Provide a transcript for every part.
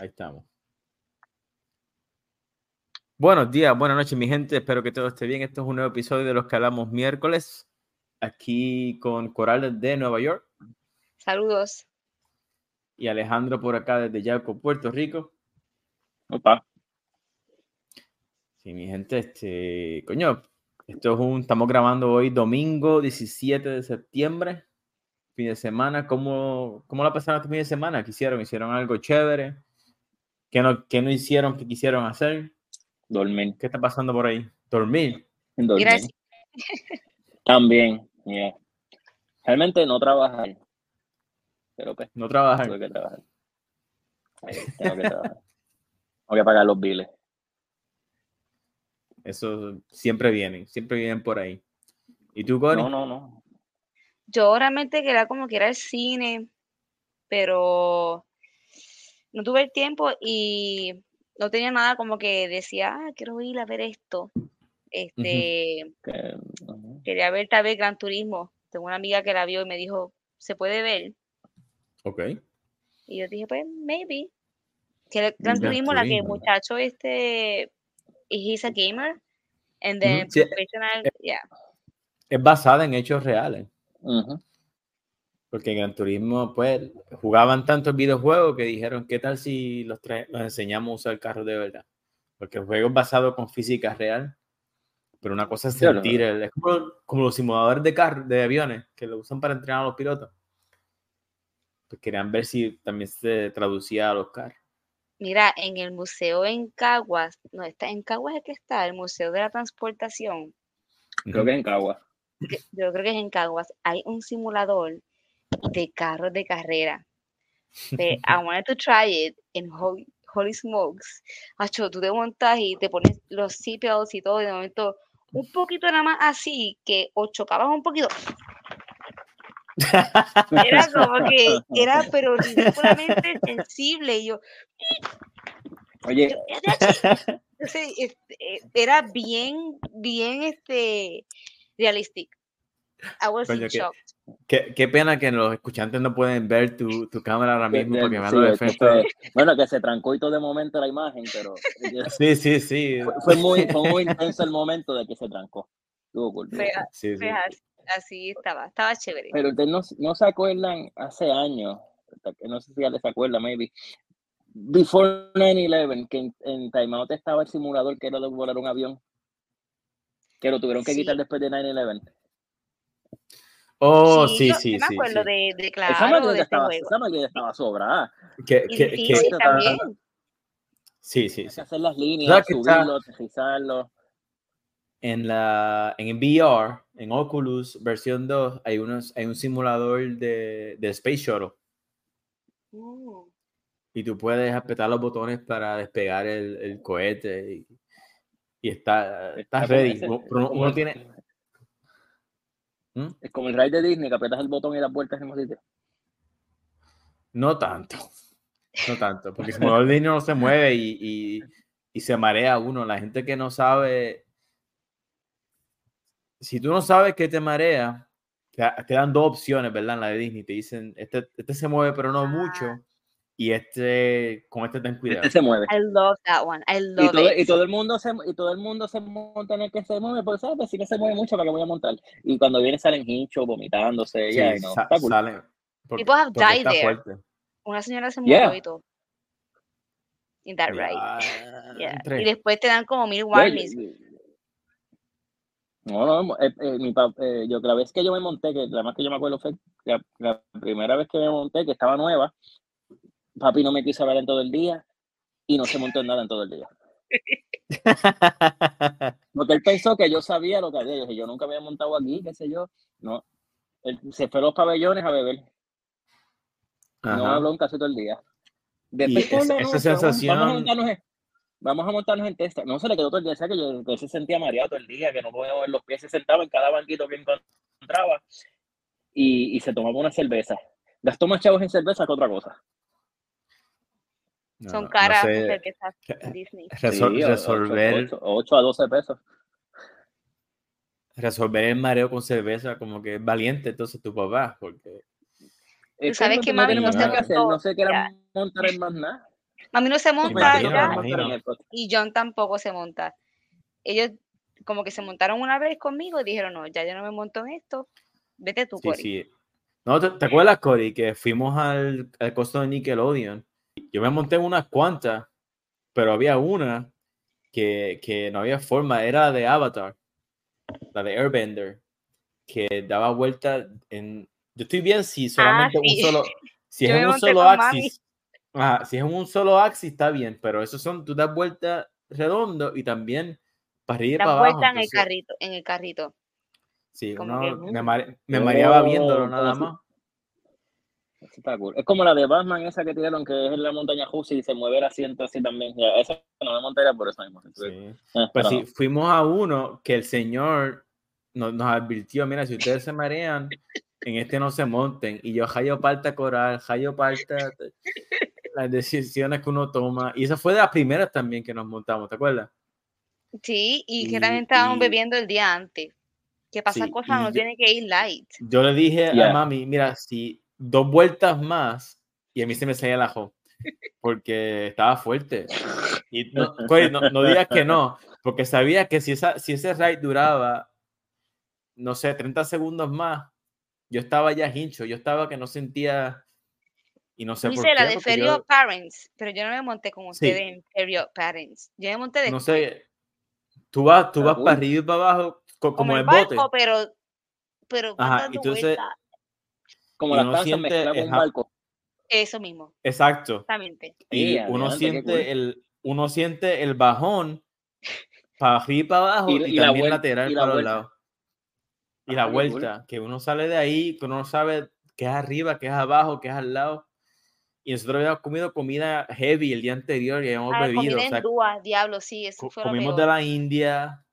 Ahí estamos. Buenos días, buenas noches, mi gente. Espero que todo esté bien. Esto es un nuevo episodio de los que hablamos miércoles, aquí con Coral de Nueva York. Saludos. Y Alejandro por acá desde Yaco, Puerto Rico. Opa. Sí, mi gente, este, coño, esto es un, estamos grabando hoy domingo 17 de septiembre, fin de semana. ¿Cómo, cómo la pasaron este fin de semana? ¿Qué hicieron? ¿Hicieron algo chévere? ¿Qué no, qué no hicieron? ¿Qué quisieron hacer? Dormir. ¿Qué está pasando por ahí? ¿Dormir? Dormir. Gracias. También, yeah. Realmente no trabajar. Pero pues, ¿No trabajan? tengo que trabajar. Tengo que trabajar. Tengo que pagar los biles. Eso siempre vienen, siempre vienen por ahí. ¿Y tú, Connie? No, no, no. Yo realmente quería como que ir al cine, pero no tuve el tiempo y no tenía nada como que decía, ah, quiero ir a ver esto. Este, quería ver tal vez Gran Turismo. Tengo una amiga que la vio y me dijo, ¿se puede ver? Ok. Y yo dije, pues, maybe. Que el Gran Gran Turismo, la que el muchacho este, he's a gamer, and then Sí, professional, yeah. Es basada en hechos reales. Porque en Gran Turismo, pues, jugaban tantos videojuegos que dijeron, ¿qué tal si los, los enseñamos a usar carros de verdad? Porque el juego es basado con física real, pero una cosa es sentir, el- es como, como los simuladores de carros, de aviones, que lo usan para entrenar a los pilotos. Pues querían ver si también se traducía a los carros. Mira, en el museo en Caguas, no está en Caguas es que está, el Museo de la Transportación, Creo que es en Cagua. que yo creo que es en Caguas, hay un simulador de carros de carrera. Pero I wanted to try it and holy, holy smokes. Acho, tú te montas y te pones los seatbelts y todo, y de momento un poquito nada más así, que o chocabas un poquito. Era como que era pero ridículamente sensible. Y yo, Oye, Entonces, este, era bien, bien, este, realistic. I was in Coño. Qué, qué pena que los escuchantes no pueden ver tu, tu cámara ahora mismo que- porque vean sí, fue- bueno, que se trancó y todo de momento la imagen, pero Sí, sí, sí. fue, fue muy, fue muy intenso el momento de que se trancó. Cool. Sí, sí. así, estaba, estaba chévere. Pero ustedes no, no se acuerdan hace años, no sé si ya les acuerda, maybe, before 9-11, que en, en Time Out estaba el simulador que era de volar un avión, que lo tuvieron que Sí. quitar después de 9-11. Oh, sí, yo- sí, yo me sí. acuerdo sí. de, de esa claro, máquina de este estaba, estaba sobrada. Que, Y que- que- difícil que- también. sí, sí, Hay que sí. hacer las ¿Sabes líneas, que subirlo, aterrizarlo. En la en VR, en Oculus versión 2, hay unos hay un simulador de, de Space Shuttle Mm, y tú puedes apretar los botones para despegar el, el cohete y, y está, está ready. Uno- tiene ¿Mm? Es como el ride de Disney, que aprietas el botón y das vueltas en el mismo sitio. No tanto. No tanto. Porque el simulador de niño no se mueve y, y- y se marea uno. La gente que no sabe. Si tú no sabes que te marea, te, te dan dos opciones, ¿verdad? En la de Disney. Te dicen, este, este se mueve, pero no mucho. Y este, con este ten cuidado. Este se mueve. I love that one. I Y love todo, it. y todo el mundo se y todo el mundo se monta en el que se mueve, pues sabes, si no se mueve mucho, ¿para qué voy a montar? Y cuando viene salen hinchos, vomitándose, Sí, ya, y no, sa- está cool. salen. Porque, People have porque died está there. fuerte. Una señora se Yeah. murió y todo. In that. Yeah. Diantre. Y después te dan como mil warnings. No, no, eh, eh, mi pap- eh, yo la vez que yo me monté, que la más que yo me acuerdo fue la, la primera vez que me monté, que estaba nueva, papi no me quiso hablar en todo el día y no se montó en nada en todo el día. Porque él pensó que yo sabía lo que había. Yo dije, yo nunca había montado aquí, qué sé yo. No. Él se fue a los pabellones a beber. No Ajá. habló casi todo el día. Después, esa- "Hola, esa no, sensación- Vamos a, montarnos en, vamos a montarnos en Tesla. No se le quedó todo el día. ¿sabes? Que yo que se sentía mareado todo el día, que no podía mover los pies. Se sentaba en cada banquito que encontraba y, y se tomaba una cerveza. Gastó más chavos en cerveza que otra cosa. No, Son no caras sé, las cervezas Disney. resol- Sí, resolver, 8, a 12 pesos. resolver el mareo con cerveza como que es valiente entonces tu papá, porque Es sabes no- que no mami no se que montó, no se quiere montar en más nada. Mami no se monta imagino, ya y John tampoco se monta. Ellos como que se montaron una vez conmigo y dijeron, no, ya yo no me monto en esto, vete tú, Sí, Cory. sí. No, ¿te, te acuerdas, Cory, que fuimos al, al costo de Nickelodeon? Yo me monté en unas cuantas, pero había una que, que no había forma, era la de Avatar, la de Airbender, que daba vuelta en... Yo estoy bien si solamente Ah, sí. un solo... Si Yo es en un solo axis, ajá, si es en un solo axis está bien, pero esos son, tú das vuelta redondo y también para arriba y para abajo. vuelta en el carrito, en el carrito. Sí, como uno que, me, mare- me mareaba viéndolo nada si- más. Eso está cool. Es como la de Batman, esa que tiraron, que es en la montaña rusa y se mueve el asiento así también. Ya, esa no me montaría por eso mismo. Sí. Eh, Pues pero sí, no. fuimos a uno que el señor nos, nos advirtió, mira, si ustedes se marean, en este no se monten. Y yo, Jayo Parta Coral, Jayo Parta, las decisiones que uno toma. Y esa fue de las primeras también que nos montamos, ¿te acuerdas? Sí, y que Y- también estábamos y- bebiendo el día antes. Que pasa Sí, cosas, no yo- tiene que ir light. Yo le dije Yeah. a mami, mira, si dos vueltas más, y a mí se me salía el ajo, porque estaba fuerte. Y no, no, no digas que no, porque sabía que si, esa, si ese ride duraba, no sé, 30 segundos más, yo estaba ya hincho, yo estaba que no sentía, y no sé Yo por qué, la de Ferry yo, Parents, pero yo no me monté con Sí. ustedes en Ferry of Parents. Yo me monté de no sé, tú vas, tú Está vas para arriba y para abajo, co- como, como el el bote. barco, pero, pero Ajá, entonces- vueltas. Como las uno siente- mezcladas con un barco. Eso mismo, Exacto. exactamente. y Yeah, uno siente cool. el uno siente el bajón para arriba y para abajo Y- y, y la también vuel- lateral y la para los vuelta. lados y Ah, la cool. vuelta que uno sale de ahí que uno no sabe qué es arriba qué es abajo qué es al lado y nosotros habíamos comido comida heavy el día anterior y habíamos Ah, bebido comida o en sea, dúa, diablo, sí, eso co- fue comimos peor. de la India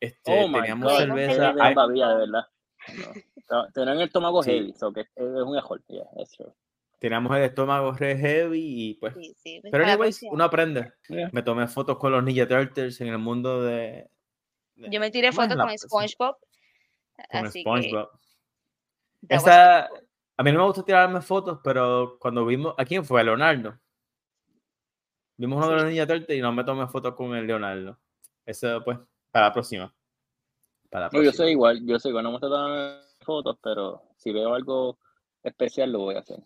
este, Oh teníamos God. Cerveza babilla, de verdad. No. Tenían el estómago Sí. heavy, so que es es un error. Yeah, that's true. teníamos el estómago re heavy y pues Sí, sí, pues, pero anyways uno aprende Yeah. me tomé fotos con los Ninja Turtles en el mundo de, de- Yo me tiré ¿cómo es fotos con SpongeBob. con así que SpongeBob Esa, cool. a mí no me gusta tirarme fotos, pero cuando vimos, ¿a quién fue? A Leonardo. Vimos uno de los. Ninja Turtles y no me tomé fotos con el Leonardo. Eso, pues, para la próxima. Para la No, yo soy igual, yo soy igual, no me tomando fotos, pero si veo algo especial lo voy a hacer.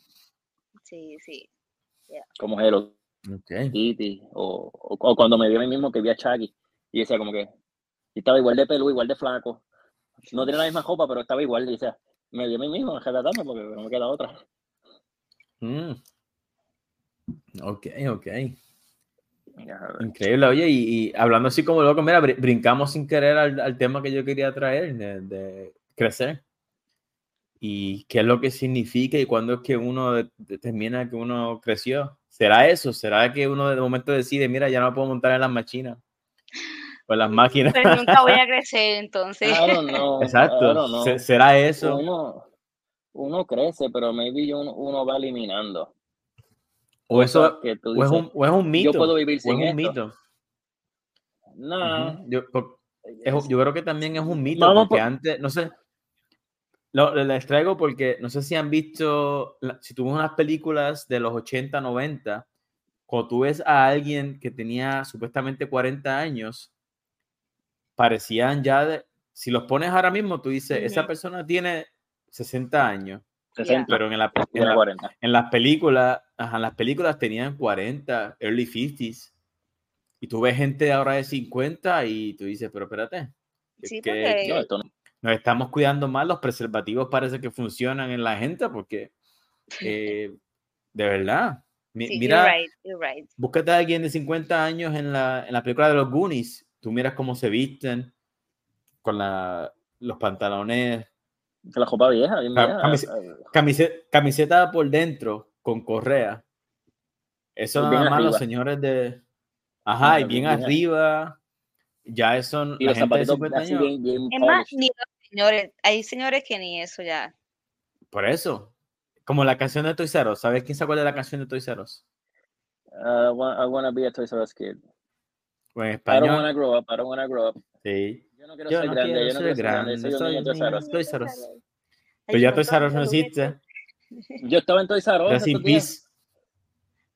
Sí, sí. Como Hello Ok. Kitty, o, o, o cuando me vi a mí mismo que vi a Chucky, y decía como que, y estaba igual de pelú, igual de flaco. No tiene la misma ropa, pero estaba igual, y decía, me vi a mí mismo retratando porque no me queda otra. Mm. Ok, ok. Increíble. Oye, y, y hablando así como loco, mira, br- brincamos sin querer al, al tema que yo quería traer, de, de crecer. Y qué es lo que significa y cuándo es que uno de- determina que uno creció. ¿Será eso? ¿Será que uno de momento decide, mira, ya no me puedo montar en las máquinas? O en las máquinas. Pero nunca voy a crecer, entonces. I don't know, I Exacto. don't know. Se- ¿Será eso? Uno, uno crece, pero maybe uno, uno va eliminando. ¿O eso que tú o es, un, o es un mito? yo puedo vivir ¿O sin es un esto. mito? Ujú. Yo, yo creo que también es un mito, Vamos porque por- antes, no sé, lo, les traigo porque no sé si han visto, si ves unas películas de los 80, 90, cuando tú ves a alguien que tenía supuestamente 40 años, parecían ya, de- si los pones ahora mismo, tú dices, esa Ujú. persona tiene 60 años, 60, pero en, la, en, la- 40. en las películas, ajá, en las películas tenían 40, early 50s. Y tú ves gente ahora de 50 y tú dices, pero espérate, es Sí, que- porque- No, que esto no. Nos estamos cuidando más, los preservativos parece que funcionan en la gente porque, eh, de verdad, mi- Sí, mira, you're right, you're right. búscate a alguien de 50 años en la, en la película de los Goonies, tú miras cómo se visten, con la, los pantalones, la ropa vieja, bien vieja. camis- eh, Camiseta, camiseta por dentro con correa. Eso nada bien más los arriba. señores de. Ajá, y Bien bien arriba. arriba. Ya eso. Y La los gente de zapatitos 50 así años. bien, bien Es más, ni los señores, hay señores que ni eso ya. Por eso. Como la canción de Toys R Us. ¿Sabes quién se acuerda de la canción de Toys R Us? Uh, I wa- I wanna be a Toys R Us kid. O en I don't wanna grow up, I don't wanna grow up. Sí. Yo no quiero Yo ser no grande, quiero yo no quiero ser grande, soy soy niño Toys R Us. Pero ya Toys R Us no existe. Yo estaba en Toys R Us Rest in estos días. peace.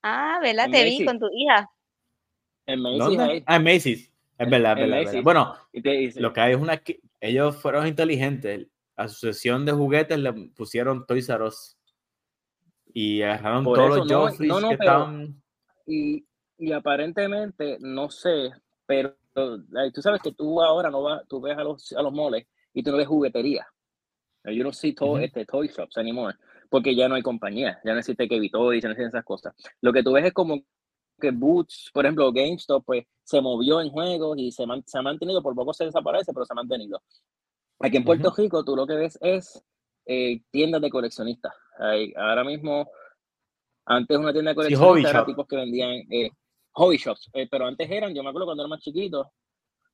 Ah, ¿verdad? En Te vi con tu hija. En Macy's. Ah, en Macy's. Es verdad, es verdad, es verdad. Bueno, lo que hay es una... Ellos fueron inteligentes. A su sesión de juguetes le pusieron Toys R Us. Y agarraron Por todos eso, los no, Joffreys no, no, que pero- estaban... y, y aparentemente, no sé, pero tú sabes que tú ahora no vas, tú ves a los, a los moles y tú no ves juguetería. You don't see toy, Ujú. este, toy shops anymore, porque ya no hay compañía, ya no existe Kevin Toys, ya no existen esas cosas. Lo que tú ves es como que Boots, por ejemplo, GameStop, pues se movió en juegos y se, man- se ha mantenido, por poco se desaparece, pero se ha mantenido. Aquí en Puerto Ujú. Rico, tú lo que ves es eh, tiendas de coleccionistas. Hay- ahora mismo, antes una tienda de Sí, coleccionistas hobby era tipos que vendían eh, hobby shops, eh, pero antes eran, yo me acuerdo cuando era más chiquito,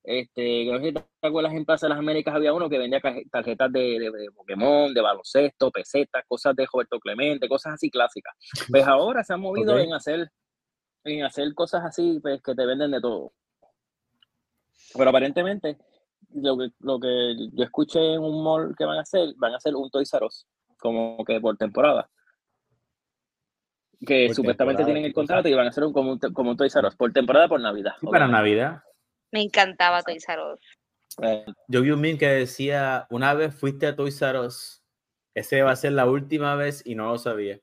este, no sé si te acuerdas en Plaza de las Américas había uno que vendía tarjetas de, de- de Pokémon, de baloncesto, pesetas, cosas de Roberto Clemente, cosas así clásicas. Pues ahora se han movido Ok. en hacer en hacer cosas así pues, que te venden de todo. Pero aparentemente, lo que, lo que yo escuché en un mall que van a hacer, van a hacer un Toys R Us, como que por temporada. Que Por supuestamente temporada, tienen el contrato y van a hacer un, como, un, como un Toys R Us, por temporada, por Navidad. Sí, para. Navidad. Me encantaba Toys R Us. Eh, Yo vi un meme que decía, una vez fuiste a Toys R Us, ese va a ser la última vez y no lo sabía.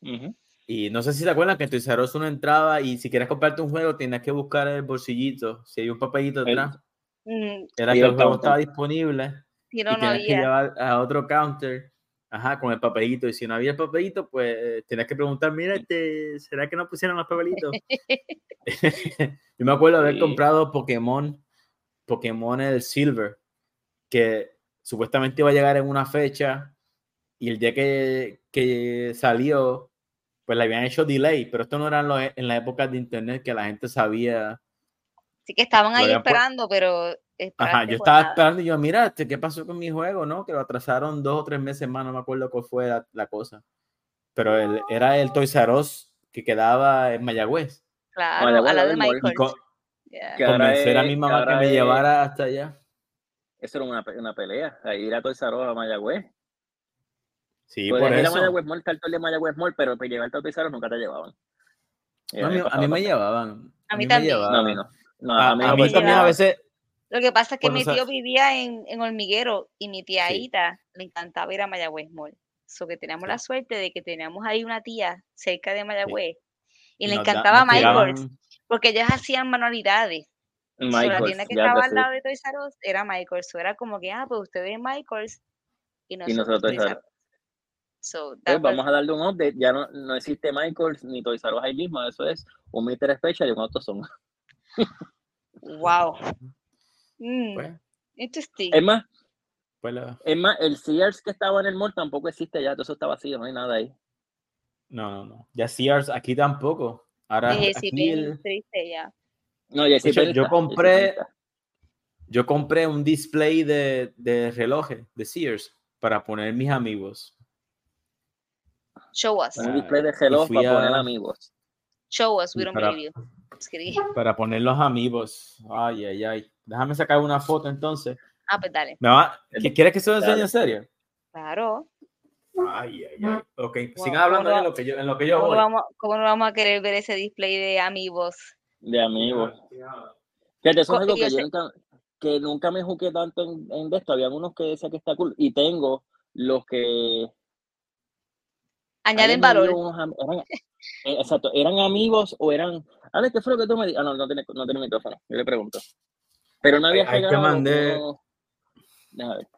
ujú. Y no sé si te acuerdan que en Toys R Us uno entraba y si quieres comprarte un juego tenías que buscar el bolsillito, si hay un papelito El- atrás, Mm, era y que el el juego counter. estaba disponible si y no, no tenías que había. llevar a otro counter, ajá, con el papelito. Y si no había el papelito, pues tenías que preguntar, mira, este, ¿será que no pusieron los papelitos? Yo me acuerdo haber Sí. comprado Pokémon, Pokémon el Silver, que supuestamente iba a llegar en una fecha y el día que, que salió, pues le habían hecho delay, pero esto no era en, lo- en la época de internet que la gente sabía. Así que estaban ahí esperando, pero. Ajá, yo estaba nada. esperando y yo, mira, este, ¿qué pasó con mi juego? ¿No? Que lo atrasaron dos o tres meses más, no me acuerdo cuál fue la, la cosa. Pero el- era el Toys R Us que quedaba en Mayagüez. Claro, Vale, a la de Michael. co- Yeah. Convencer a mi mamá que me llevara hasta allá. Eso era una, una pelea, a ir a Toys R Us a Mayagüez. Sí, Podías por ir a eso. Mayagüez Mall, el de Mayagüez Mall, pero para llevarte a Toys R Us nunca te llevaban. Y No, a, mí, a mí me llevaban. A mí también. No, a mí no. No, A, a mí a no mí me también a veces. Lo que pasa es que mi tío vivía en, en Hormiguero y mi tía Sí. Le encantaba ir a Mayagüez Mall. So que teníamos la suerte de que teníamos ahí una tía cerca de Mayagüez y le nos da- encantaba Michaels porque ellos hacían manualidades. So, la Michaels, tienda que estaba al lado de Toys R Us era Michaels. So, era como que, ah, pues ustedes Michaels y nosotros, nosotros Toys Toys R R Us. So, Pues vamos a darle un update. Ya no, no existe Michaels ni Toys R Us ahí mismo. Eso es un Mr. Special y un Autoson. wow. Mm, Pues, interesting. Es más, pues la- es más, el Sears que estaba en el mall tampoco existe ya. Todo eso está vacío, no hay nada ahí. no, no, no. Ya Sears aquí tampoco. Ahora Dije, sí, aquí bien el- triste ya. No, ya yo compré- yo compré un display de, de relojes de Sears para poner mis amigos. Show us. Un Ah, display de reloj fui para poner amigos. Show us. We don't para- believe you. Para poner los amigos. Ay, ay, ay. Déjame sacar una foto entonces. Ah, pues dale. ¿Me va- ¿Qui- ¿Quieres que se lo enseñe Dale. en serio? Claro. Ay, ay, ay. Ok, Wow, sigan hablando ¿cómo en lo que yo, en lo que yo ¿Cómo voy. no, vamos, ¿Cómo no vamos a querer ver ese display de amigos? De amigos. Fíjate, eso es algo que yo nunca, que nunca me jugué tanto en, en de esto. Había unos que decían que está cool. Y tengo los que Añaden valor. eran- eh, exacto, ¿eran amigos o eran... A ver, ¿qué fue lo que tú me dijiste? Ah, no, no tiene, no tiene micrófono, yo le pregunto. Pero no había Ahí- te mandé- Déjame ver.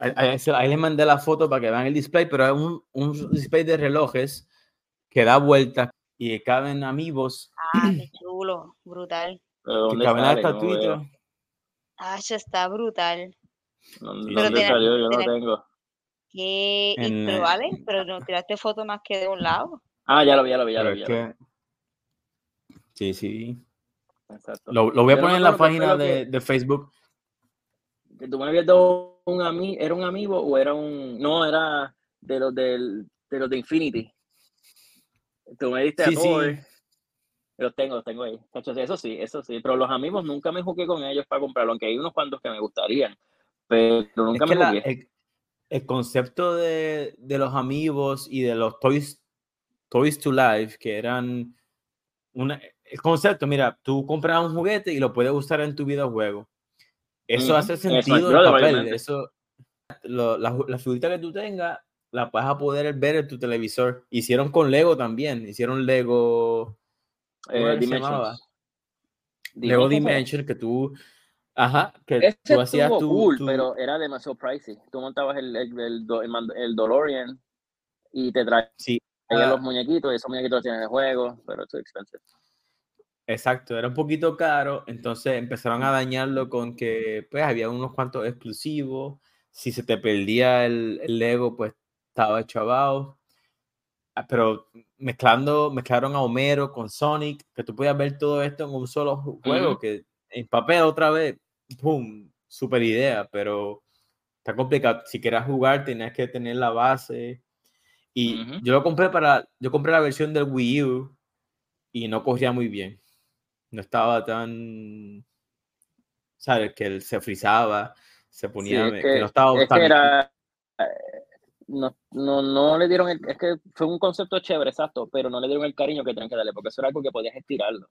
Ahí, ahí les mandé la foto para que vean el display, pero es un, un display de relojes que da vuelta y caben amigos, Ah, qué chulo. Brutal. Que ¿Dónde caben las estatuitas. Ah, ya está brutal. ¿Dónde, Pero dónde tiene- salió? Yo no tengo. ¿Qué? Y- En, pero eh, vale, pero no tiraste foto más que de un lado. Ah, ya lo vi, ya lo vi, ya lo vi. lo Sí, sí. Exacto. Lo, lo voy a Yo no me poner en la página de, de Facebook. Que tú me habías dado un amigo, ¿era un amigo o era un... No, era de los del, de los de Infinity. Tú me diste Sí, a sí. Los tengo, los tengo ahí. Eso sí, eso sí. Pero los amigos nunca me jugué con ellos para comprarlo, aunque hay unos cuantos que me gustarían. Pero Es nunca que me la- jugué. el, el concepto de, de los amigos y de los toys Toys to Life, que eran una, el concepto, mira, tú compras un juguete y lo puedes usar en tu videojuego. Eso hace sentido en papel. Eso, la, la figurita que tú tengas, la vas a poder ver en tu televisor. Hicieron con Lego también. Hicieron Lego. Eh, Dimensions. Lego Dimension, que tú. Ajá, que tú hacías tu, cool, pero era demasiado pricey. Tú montabas el, el, el, el DeLorean y te traías sí. los ah. muñequitos y esos muñequitos tienen el juego, pero es expensive. Exacto, era un poquito caro, entonces empezaron a dañarlo con que pues había unos cuantos exclusivos, si se te perdía el, el Lego pues estaba chavado, ah, pero mezclando, mezclaron a Homero con Sonic, que tú podías ver todo esto en un solo juego, que en papel otra vez, ¡pum! Super idea, pero está complicado. Si quieras jugar, tenías que tener la base. Y yo lo compré para, yo compré la versión del Wii U y no corría muy bien no estaba tan, ¿sabes? Que él se frizaba, se ponía, que, no estaba es que era, no, no, no, le dieron el, es que fue un concepto chévere, exacto, pero no le dieron el cariño que tenían que darle, porque eso era algo que podías estirarlo.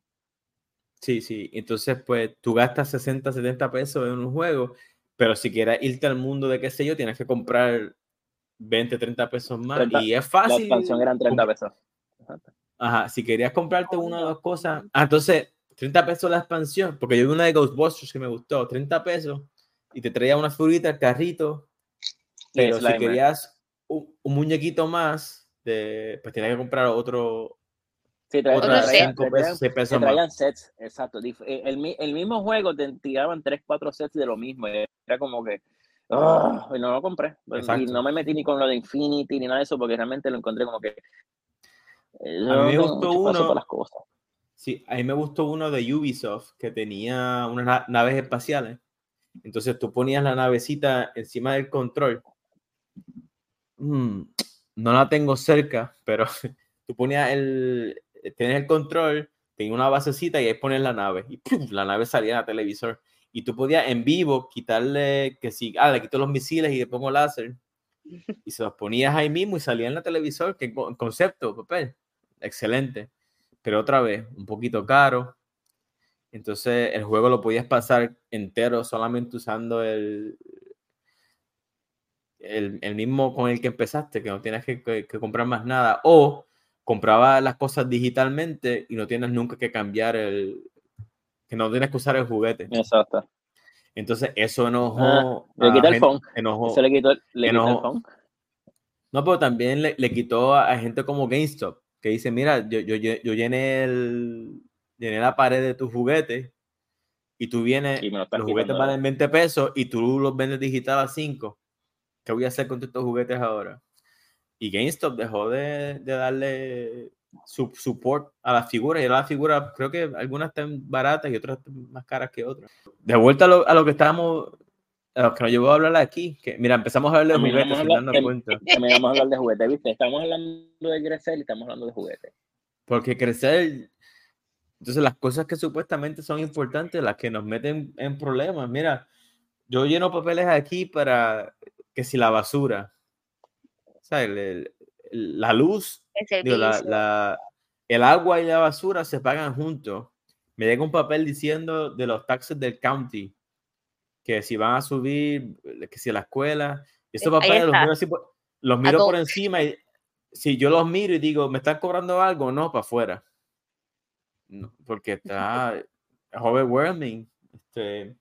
Sí, sí, entonces pues tú gastas 60, 70 pesos en un juego, pero si quieres irte al mundo de qué sé yo, tienes que comprar 20, 30 pesos más y es fácil. La expansión eran 30 pesos. Ajá, si querías comprarte una o dos cosas, ah, entonces 30 pesos la expansión, porque yo vi una de Ghostbusters que me gustó, 30 pesos, y te traía una figurita, el carrito, pero si querías un, muñequito más, de, pues tenías que comprar otro. Sí, traían, pesos, traían sets, exacto. Eh, el, el, mismo juego te tiraban 3, 4 sets de lo mismo. Era como que, oh, y no lo compré. Pues, y no me metí ni con lo de Infinity ni nada de eso, porque realmente lo encontré como que. Eh, a mí me gustó uno. Las cosas Sí, a mí me gustó uno de Ubisoft que tenía unas naves espaciales. Entonces tú ponías la navecita encima del control. Mm, no la tengo cerca, pero tú ponías el, tienes el control, tenía una basecita y ahí pones la nave y la nave salía en la televisor. Y tú podías en vivo quitarle, que si, ah, le quito los misiles y le pongo láser. Y se los ponías ahí mismo y salía en la televisor, que concepto, papel. Excelente pero otra vez, un poquito caro. Entonces el juego lo podías pasar entero solamente usando el, el, mismo con el que empezaste, que no tienes que, comprar más nada. O compraba las cosas digitalmente y no tienes nunca que cambiar el, que no tienes que usar el juguete. Exacto. Entonces eso enojó. Ah, le quitó el phone. Se le quitó, le quitó el phone. No, pero también le, le quitó a, gente como GameStop, que dice, mira, yo, yo, yo llené, el, llené la pared de tu juguete y tú vienes, los juguetes valen 20 pesos y tú los vendes digital a 5. ¿Qué voy a hacer con estos juguetes ahora? Y GameStop dejó de, de darle su support a las figuras. Y ahora las figuras, creo que algunas están baratas y otras más caras que otras. De vuelta a lo, a lo que estábamos los que nos llevó a hablar aquí, que mira, empezamos a hablar de juguetes sin darnos cuenta. Terminamos a hablar de juguetes, ¿viste? Estamos hablando de crecer y estamos hablando de juguetes. Porque crecer, entonces las cosas que supuestamente son importantes, las que nos meten en problemas. Mira, yo lleno papeles aquí para que si la basura, ¿sabes? la luz, la, el agua y la basura se pagan juntos. Me llega un papel diciendo de los taxes del county que si van a subir, que si a la escuela, esos papeles los miro, los miro por encima y si yo los miro y digo, ¿me están cobrando algo? No, para afuera. porque está overwhelming. Este,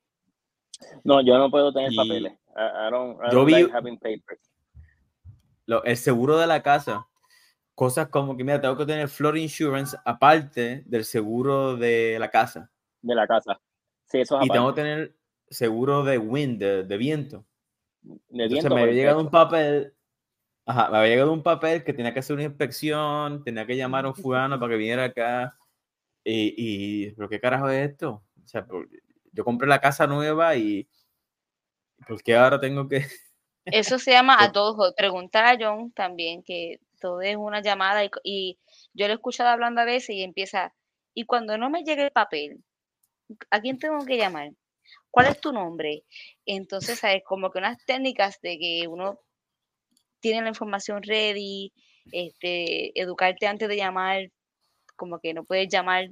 no, yo no puedo tener papeles. I, don't, yo vi Lo, el seguro de la casa, cosas como que, mira, tengo que tener floor insurance aparte del seguro de la casa. De la casa. Sí, eso es Y tengo que tener seguro de wind, de, viento. De viento me había llegado un papel, ajá, me había llegado un papel que tenía que hacer una inspección, tenía que llamar a un fulano para que viniera acá. Y, y, ¿pero qué carajo es esto? O sea, yo compré la casa nueva y ¿por qué ahora tengo que...? Eso se llama a todos, preguntar a John también, que todo es una llamada y, y yo lo he escuchado hablando a veces y empieza, y cuando no me llegue el papel, ¿a quién tengo que llamar? ¿cuál es tu nombre? Entonces, ¿sabes? Como que unas técnicas de que uno tiene la información ready este, educarte antes de llamar, como que no puedes llamar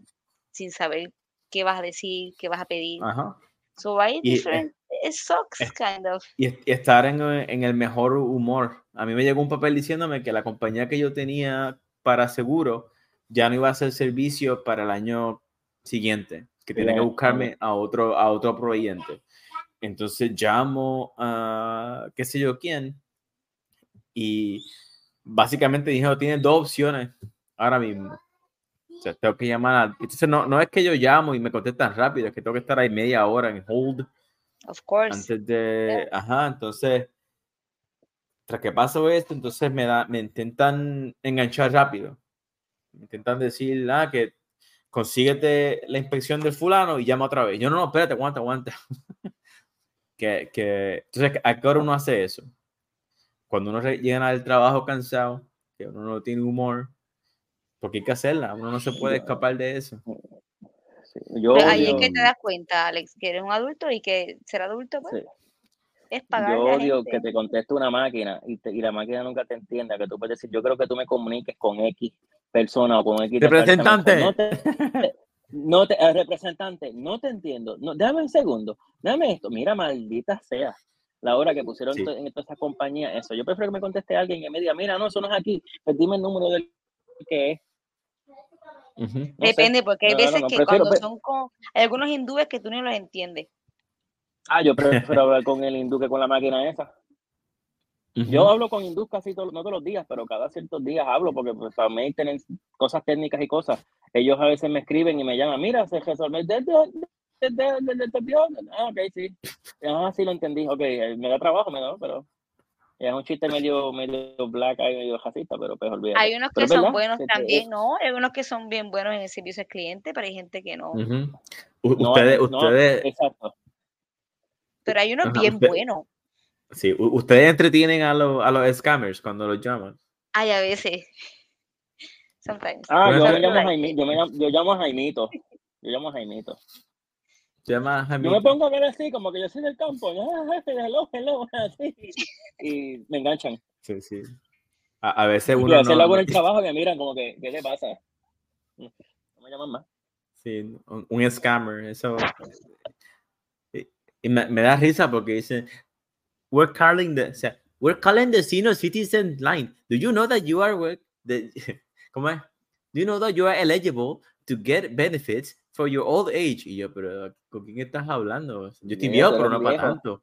sin saber qué vas a decir, qué vas a pedir. Ajá. So hay Y, eh, different, it sucks es- kind of. Y, y estar en, en el mejor humor. A mí me llegó un papel diciéndome que la compañía que yo tenía para seguro ya no iba a hacer servicio para el año siguiente, que tenía que buscarme a otro, a otro proveyente. Entonces llamo a qué sé yo quién y básicamente dijeron, tienes dos opciones ahora mismo. O sea, tengo que llamar a... Entonces no, no es que yo llamo y me contestan rápido, es que tengo que estar ahí media hora en hold Of course. antes de, ajá, entonces, tras que pasó esto, entonces me da, me intentan enganchar rápido. Me intentan decir, ah, que consíguete la inspección del fulano y llama otra vez. Yo no, no, espérate, aguanta, aguanta. que, que, entonces, ¿a qué hora uno hace eso? Cuando uno llega al trabajo cansado, que uno no tiene humor, porque hay que hacerla, uno no se puede escapar de eso. Sí, Yo Pero ahí es que te das cuenta, Alex, que eres un adulto y que ser adulto pues, sí, es yo pagarle a odio que te conteste una máquina y, te- y la máquina nunca te entienda, que tú puedes decir, yo creo que tú me comuniques con X persona o con X. Representante. No te, no te, eh, representante, no te entiendo. No, déjame un segundo, déjame esto. Mira, maldita sea. La hora que pusieron Sí. en toda esa compañía, eso. Yo prefiero que me conteste alguien que me diga, mira, no, eso no es aquí. Pues dime el número del que es. Ujú. No sé. Depende, porque hay No, veces no, que prefiero- cuando son con... Hay algunos hindúes que tú no los entiendes. Ah, yo prefiero hablar con el hindú que con la máquina esa. Yo hablo con hindú casi todos, no todos los días, pero cada ciertos días hablo porque pues, para mí tienen cosas técnicas y cosas. Ellos a veces me escriben y me llaman, mira, se resolvió. Ah, ok, sí. Ah, sí lo entendí. Ok, eh, me da trabajo, me da, pero es un chiste medio, medio black y medio racista, pero pues olvídate. Hay unos que son verdad, buenos también, ¿no? Hay unos que son bien buenos en el servicio al cliente, pero hay gente que no. Ustedes, no, ustedes, exacto. Pero hay unos Ajá, bien usted- buenos. sí, ustedes entretienen a, los a los scammers cuando los llaman. Hay a veces. Sometimes. Ah, yo me llamo it. yo me llamo, yo llamo a Jaimito. Yo llamo a Jaimito. Llama a Yo me pongo a ver así, como que yo soy del campo. Ah, jefe, hello, hello, así. Y me enganchan. Sí, sí. A, a veces Y uno a veces no, lo hago en no- el trabajo y me miran como que, ¿qué le pasa? No me llaman más. sí, un, un scammer, eso. Y, y me, me da risa porque dice, we're calling the, o sea, we're calling the senior citizen line. Do you know that you are, the, ¿cómo es? Do you know that you are eligible to get benefits for your old age? Y yo, pero ¿con quién estás hablando? Yo estoy Viejo, pero no para tanto.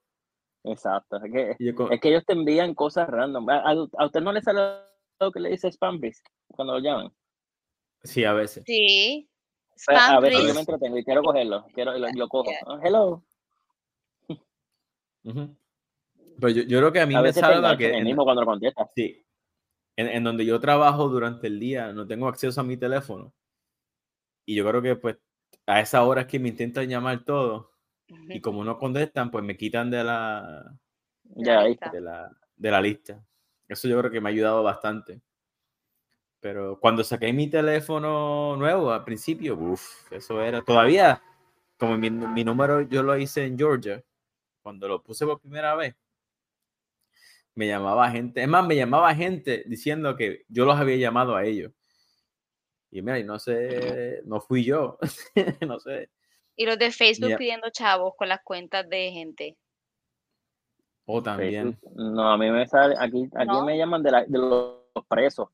Exacto. Es que, Y yo con- es que ellos te envían cosas random. ¿A, a- a usted no le sale lo que le dice spam brisk cuando lo llaman? sí, a veces. Sí. Pues, a veces yo me entretengo y quiero cogerlo. Quiero, lo, lo cojo. Yeah. Hello. Ujú. Pero yo, yo creo que a mí A me salva que ahí en- mismo cuando lo contestas. Sí. En, en donde yo trabajo durante el día, no tengo acceso a mi teléfono. Y yo creo que pues a esa hora es que me intentan llamar todo. Y como no contestan, pues me quitan de la, Ya, de la, de la lista. Eso yo creo que me ha ayudado bastante. Pero cuando saqué mi teléfono nuevo al principio, uff, eso era todavía, como mi, mi número yo lo hice en Georgia, cuando lo puse por primera vez, me llamaba gente, es más, me llamaba gente diciendo que yo los había llamado a ellos. Y mira, y no sé, no fui yo, no sé. Y los de Facebook pidiendo chavos con las cuentas de gente. O también. Facebook. No, a mí me sale, aquí, aquí ¿No? me llaman de, la- de los presos.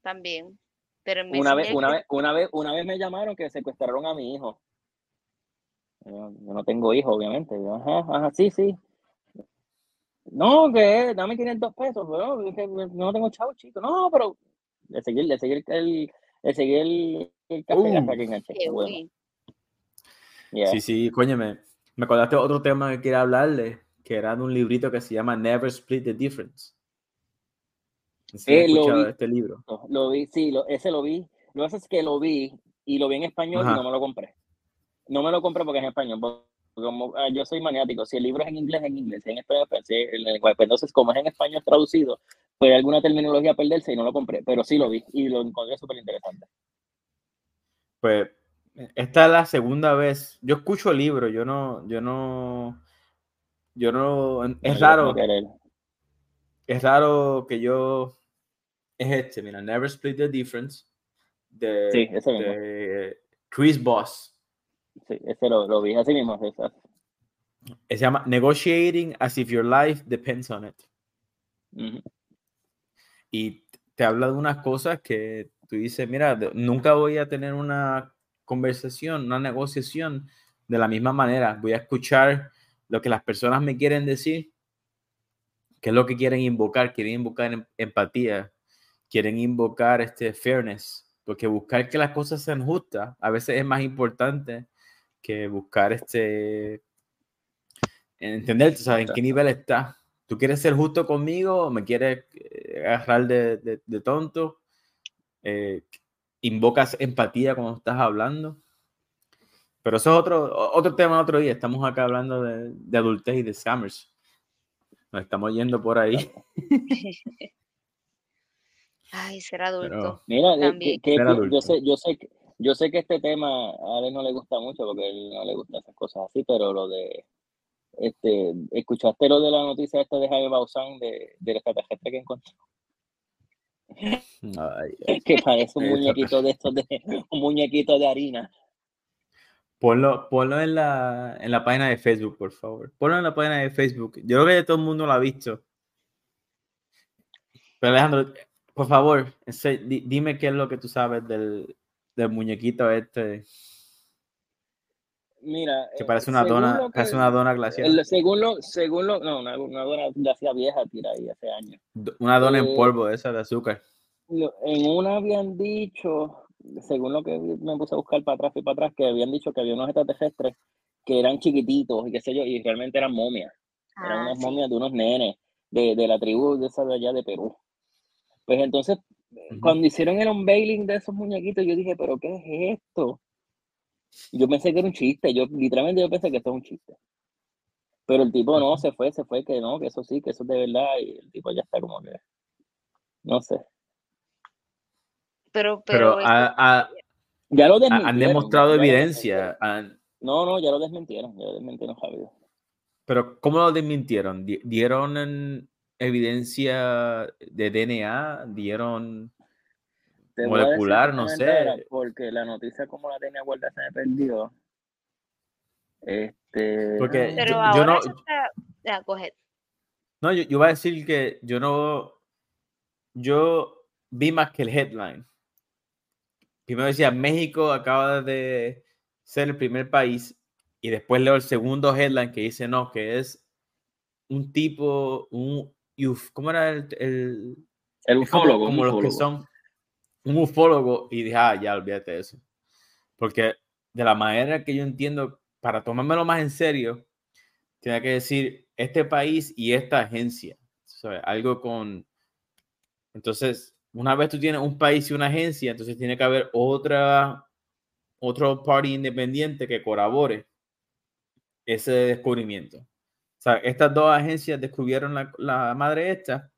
También. Pero Una vez, una que- vez, una vez, una vez me llamaron que secuestraron a mi hijo. Yo, yo no tengo hijo, obviamente. Yo, ajá, ajá, sí, sí. No, que dame 500 pesos, pero que no tengo chavo, chico. No, pero le seguí, le seguí el, le seguí el, el café Uh. hasta que enganché. Bueno, yeah. Sí, sí, coño, me, acordaste de otro tema que quería hablarle, que era de un librito que se llama Never Split the Difference. Si has Eh, lo vi. este libro. Lo, lo vi, sí, lo, ese lo vi. Lo que pasa es que lo vi y lo vi en español Ajá. y no me lo compré. No me lo compré porque es en español. porque como, ah, yo soy maniático. Si el libro es en inglés, en inglés. Si en español, pues, sí, en lenguaje. Pues entonces, como es en español traducido, pues alguna terminología perderse y no lo compré. Pero sí lo vi y lo encontré súper interesante. Pues esta es la segunda vez. Yo escucho el libro, yo no, yo no, yo no, es raro, es raro que yo es este, mira, Never Split the Difference de, Sí, ese mismo. de Chris Boss. Sí, ese lo, lo vi así mismo. Se llama Negotiating as if your life depends on it. Ujú. Y te habla de unas cosas que tú dices, mira, nunca voy a tener una conversación, una negociación de la misma manera. Voy a escuchar lo que las personas me quieren decir, qué es lo que quieren invocar. Quieren invocar em- empatía, quieren invocar este fairness, porque buscar que las cosas sean justas a veces es más importante que buscar este entender, sabes, en qué nivel está. ¿Tú quieres ser justo conmigo o me quieres agarrar de, de- de tonto? Eh, ¿Invocas empatía cuando estás hablando? Pero eso es otro, otro tema otro día. Estamos acá hablando de, de adultez y de scammers. Nos estamos yendo por ahí. Ay, ser adulto. Pero- Mira, eh, También. que- que- Ser que adulto. yo sé, yo sé, que- yo sé que este tema a él no le gusta mucho porque a él no le gustan esas cosas así, pero lo de, este, escuchaste lo de la noticia esta de Jaime Bausán de, del extraterrestre que encontró, Ay, que parece un muñequito de estos de, un muñequito de harina. Ponlo, ponlo en, la, en la página de Facebook, por favor. Ponlo en la página de Facebook. Yo creo que todo el mundo lo ha visto. Pero Alejandro, por favor, di- dime qué es lo que tú sabes del, del muñequito este Mira, que eh, parece una dona, que- parece una dona glacial. el- según lo, según lo, no, una, una dona glacial vieja tira ahí hace años. Una dona en eh, polvo esa de azúcar. En una habían dicho, según lo que me puse a buscar para atrás y para atrás, que habían dicho que había unos extraterrestres que eran chiquititos y qué sé yo, y realmente eran momias. Eran Ah, unas sí. momias de unos nenes de, de la tribu de esa de allá de Perú. Pues entonces, cuando hicieron el unveiling de esos muñequitos, yo dije, ¿pero qué es esto? Yo pensé que era un chiste, yo literalmente yo pensé que esto es un chiste. Pero el tipo no, se fue, se fue, que no, que eso sí, que eso es de verdad, y el tipo ya está como que, no sé. Pero, Pero Ya lo han demostrado ya evidencia. han- No, no, ya lo desmintieron, ya lo desmintieron, Javier. pero ¿cómo lo desmintieron? Di- ¿Dieron en evidencia de DNA? ¿Dieron Te molecular? No sé. Porque la noticia como la tenía guardada se me perdió. Este. Porque pero yo- ahora yo no- está... Ya, coge. No, yo, yo voy a decir que yo no. Yo vi más que el headline. Primero decía México acaba de ser el primer país y después leo el segundo headline que dice no, que es un tipo, un uf, ¿cómo era el, el- El es como, ufólogo. como los que son un ufólogo y dije, ah, ya olvídate de eso. Porque de la manera que yo entiendo, para tomármelo más en serio, tiene que decir este país y esta agencia. ¿sabes? Algo con... Entonces, una vez tú tienes un país y una agencia, entonces tiene que haber otra, otro party independiente que colabore ese descubrimiento. O sea, estas dos agencias descubrieron la, la madre esta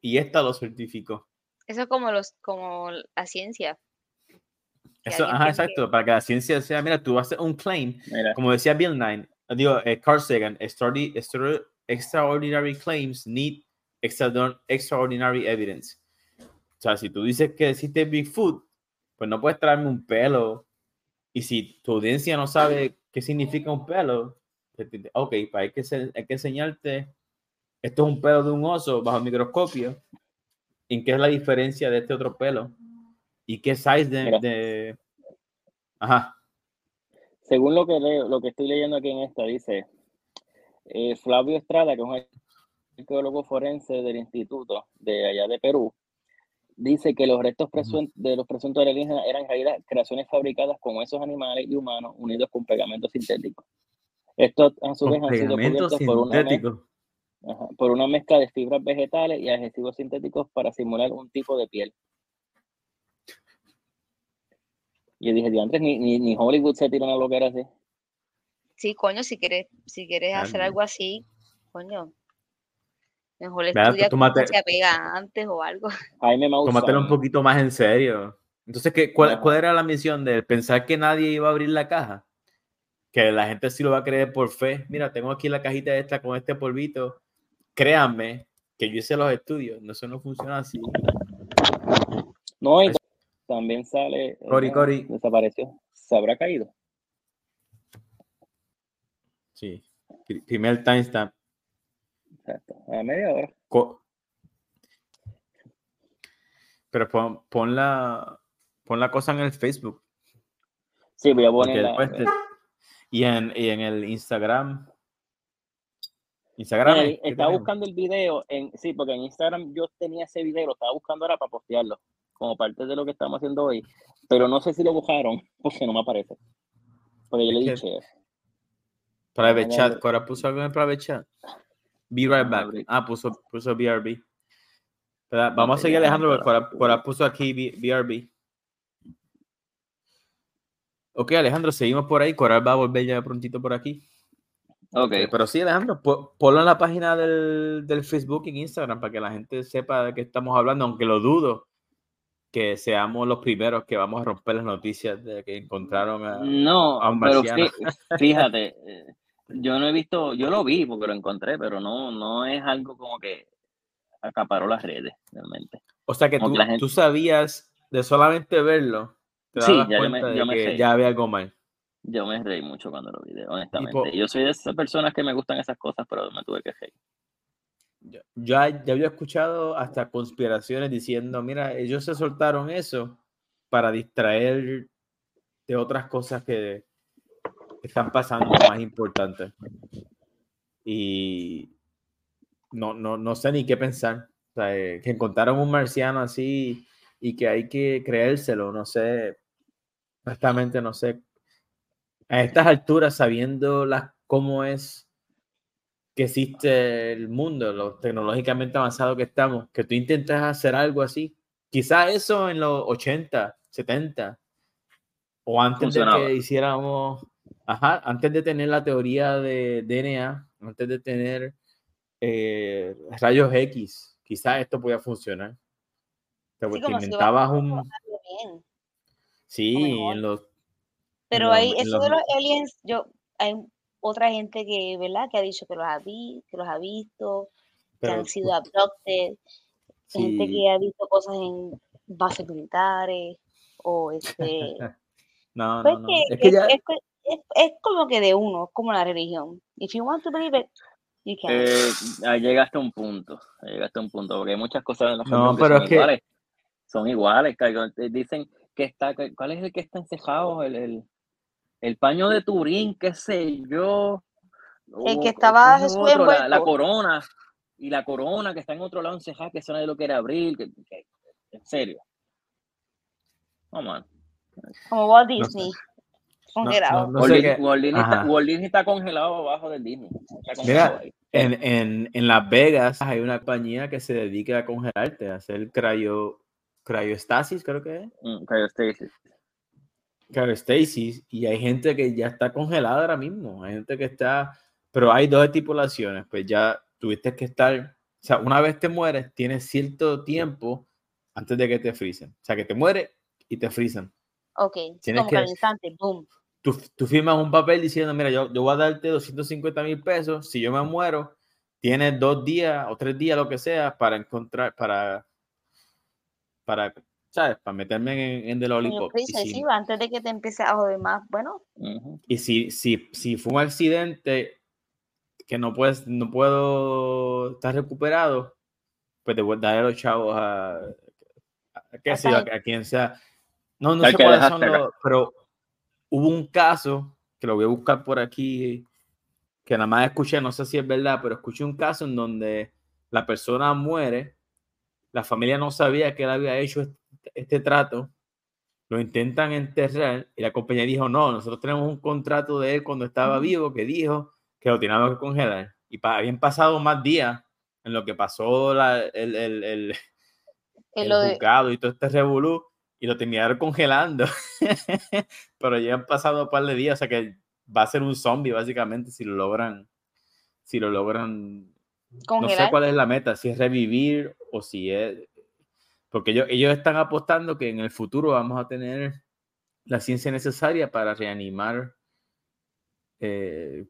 y esta lo certificó. Eso es como los, como la ciencia. Eso, ajá, que- exacto, para que la ciencia sea, mira, tú haces un claim, Mira, como decía Bill Nye, digo, eh, Carl Sagan, extraordi- extra- extraordinary claims need extraordin- extraordinary evidence. O sea, si tú dices que existe Bigfoot, pues no puedes traerme un pelo. Y si tu audiencia no sabe qué significa un pelo, pues ok, pues hay que, hay que enseñarte, esto es un pelo de un oso bajo el microscopio, ¿en qué es la diferencia de este otro pelo? ¿Y qué size de... Ajá. según lo que leo, lo que estoy leyendo aquí en esta, dice eh, Flavio Estrada, que es un arqueólogo forense del instituto de allá de Perú, dice que los restos de los presuntos alienígenas eran en realidad creaciones fabricadas con huesos animales y humanos unidos con pegamento sintético. Estos a su vez han sido cubiertos por una. Ajá, por una mezcla de fibras vegetales y adhesivos sintéticos para simular un tipo de piel. Y yo dije, diantres, ni, ni, ni Hollywood se tira una loquera así. Sí, coño, si quieres, si quieres hacer algo así, coño. Mejor estudia cómo tómate- se apega antes o algo. Jaime. Tómatelo un poquito más en serio. Entonces, ¿qué, cuál, cuál era la misión de pensar que nadie iba a abrir la caja? Que la gente sí lo va a creer por fe. Mira, tengo aquí la cajita esta con este polvito. Créanme que yo hice los estudios. No, eso no funciona así. No, y también sale. Cori, eh, Cori. Desapareció. ¿Se habrá caído? Sí. Pri- Primer timestamp. Exacto. A media hora. Co- Pero pon, pon la, pon la cosa en el Facebook. Sí, voy a porque poner la. después te- y, en, y en el Instagram. Instagram. Mira, es- ¿qué estaba tenemos? buscando el video en sí, porque en Instagram yo tenía ese video, lo estaba buscando ahora para postearlo, como parte de lo que estamos haciendo hoy, pero no sé si lo buscaron porque no me aparece. Porque yo le dije, Private chat. Cora puso algo en el private chat. Be right back. Ah, puso, puso BRB. Vamos a seguir Alejandro. Cora, Cora puso aquí BRB. Ok, Alejandro, seguimos por ahí. Coral va a volver ya prontito por aquí. Ok, Eh, Pero sí, Alejandro, po- ponlo en la página del, del Facebook y en Instagram para que la gente sepa de qué estamos hablando, aunque lo dudo que seamos los primeros que vamos a romper las noticias de que encontraron a... no, a un pero marciano. fíjate, eh, yo no he visto, yo lo vi porque lo encontré, pero no, no es algo como que acaparó las redes realmente. O sea que tú, que la gente- tú sabías de solamente verlo, te Sí, dabas ya me- cuenta de que ya había algo mal. Yo me reí mucho cuando lo vi, honestamente. Tipo- yo soy de esas personas que me gustan esas cosas, pero me tuve que reír. Yo ya, ya había escuchado hasta conspiraciones diciendo, mira, ellos se soltaron eso para distraer de otras cosas que están pasando más importantes. Y no, no, no sé ni qué pensar. O sea, eh, que encontraron un marciano así y que hay que creérselo, no sé, honestamente no sé. A estas alturas, sabiendo las, cómo es que existe el mundo, lo tecnológicamente avanzado que estamos, que tú intentas hacer algo así, quizá eso en los 80, 70, o antes Funcionaba. de que hiciéramos, ajá, antes de tener la teoría de DNA, antes de tener eh, rayos X, quizá esto podía funcionar. Pero Sí, te como si inventabas a un... bien. Sí, en los... Pero en eso los- de los aliens, yo, hay otra gente que, ¿verdad? Que ha dicho que los ha, vi, que los ha visto, que han sido abducted, gente que ha visto cosas en bases militares, o este, No, pues no, no. que, Es que es, ya... es que- es- es como que de uno, como la religión. If you want to believe it, you can. Eh, llegaste a un punto, llegaste a un punto, porque hay muchas cosas en la No, que pero son es que- iguales. Son iguales, que- que dicen que está, que- ¿cuál es el que está encejado? El, el, el paño de Turín, qué sé yo. El que estaba ¿qué es Jesús otro? la, corona, y la corona que está en otro lado encejada, que eso nadie lo quiere abrir, que, que- en serio. No, man. Como Walt No sé. Disney, No, congelado. no, no Walt Disney- qué- Walt Disney está, Ajá. Walt Disney está congelado abajo del Disney. Está Mira, congelado ahí. En, en, en Las Vegas hay una compañía que se dedica a congelarte, a hacer cryo, cryostasis, creo que es. Mm, cryostasis. Cryostasis, y hay gente que ya está congelada ahora mismo. Hay gente que está, pero hay dos estipulaciones, pues ya tuviste que estar, o sea, una vez te mueres, tienes cierto tiempo antes de que te frisen. O sea, que te mueres y te frisan. Ok, Tienes como que- instante, boom. tú, tú firmas un papel diciendo, mira, yo, yo voy a darte 250 mil pesos, si yo me muero, tienes dos días o tres días, lo que sea, para encontrar, para, para, ¿sabes? Para meterme en, en The Lollipop. Sí, antes de que te empiece a joder más. Bueno, Ujú. y si, si, si fue un accidente que no puedes, no puedo estar recuperado, pues te voy a dar los chavos a, a, qué A sé yo, a, a quien sea. No, no Al sé cuáles son los, pero hubo un caso que lo voy a buscar por aquí, que nada más escuché, no sé si es verdad, pero escuché un caso en donde la persona muere, la familia no sabía que él había hecho este, trato, lo intentan enterrar y la compañía dijo, no, nosotros tenemos un contrato de él cuando estaba vivo que dijo que lo teníamos que congelar. Y pa- habían pasado más días en lo que pasó la- el, el, el, el lo de, juzgado y todo este revolú y lo terminaron congelando. Pero ya han pasado un par de días, o sea que va a ser un zombie básicamente si lo logran, si lo logran, no sé congelar. cuál es la meta, si es revivir o si es, porque ellos, ellos están apostando que en el futuro vamos a tener la ciencia necesaria para reanimar eh,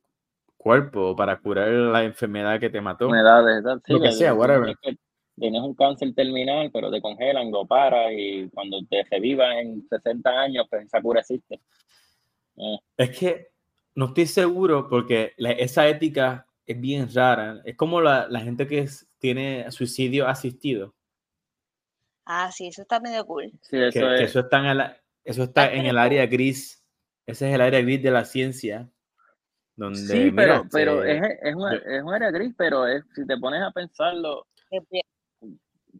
cuerpo o para curar la enfermedad que te mató. Tal, sí, Lo que sea, whatever. tienes un cáncer terminal, pero te congelan, lo paras y cuando te revivas en 60 años, pues esa cura existe. Eh, Es que no estoy seguro porque la- esa ética es bien rara. Es como la, la gente que es- tiene suicidio asistido. Ah, sí, eso está medio cool. sí, eso que es. eso está en el, eso está en el área gris. Ese es el área gris de la ciencia. Donde, Sí, pero, mira, pero es, es, una, es un área gris, pero es, si te pones a pensarlo,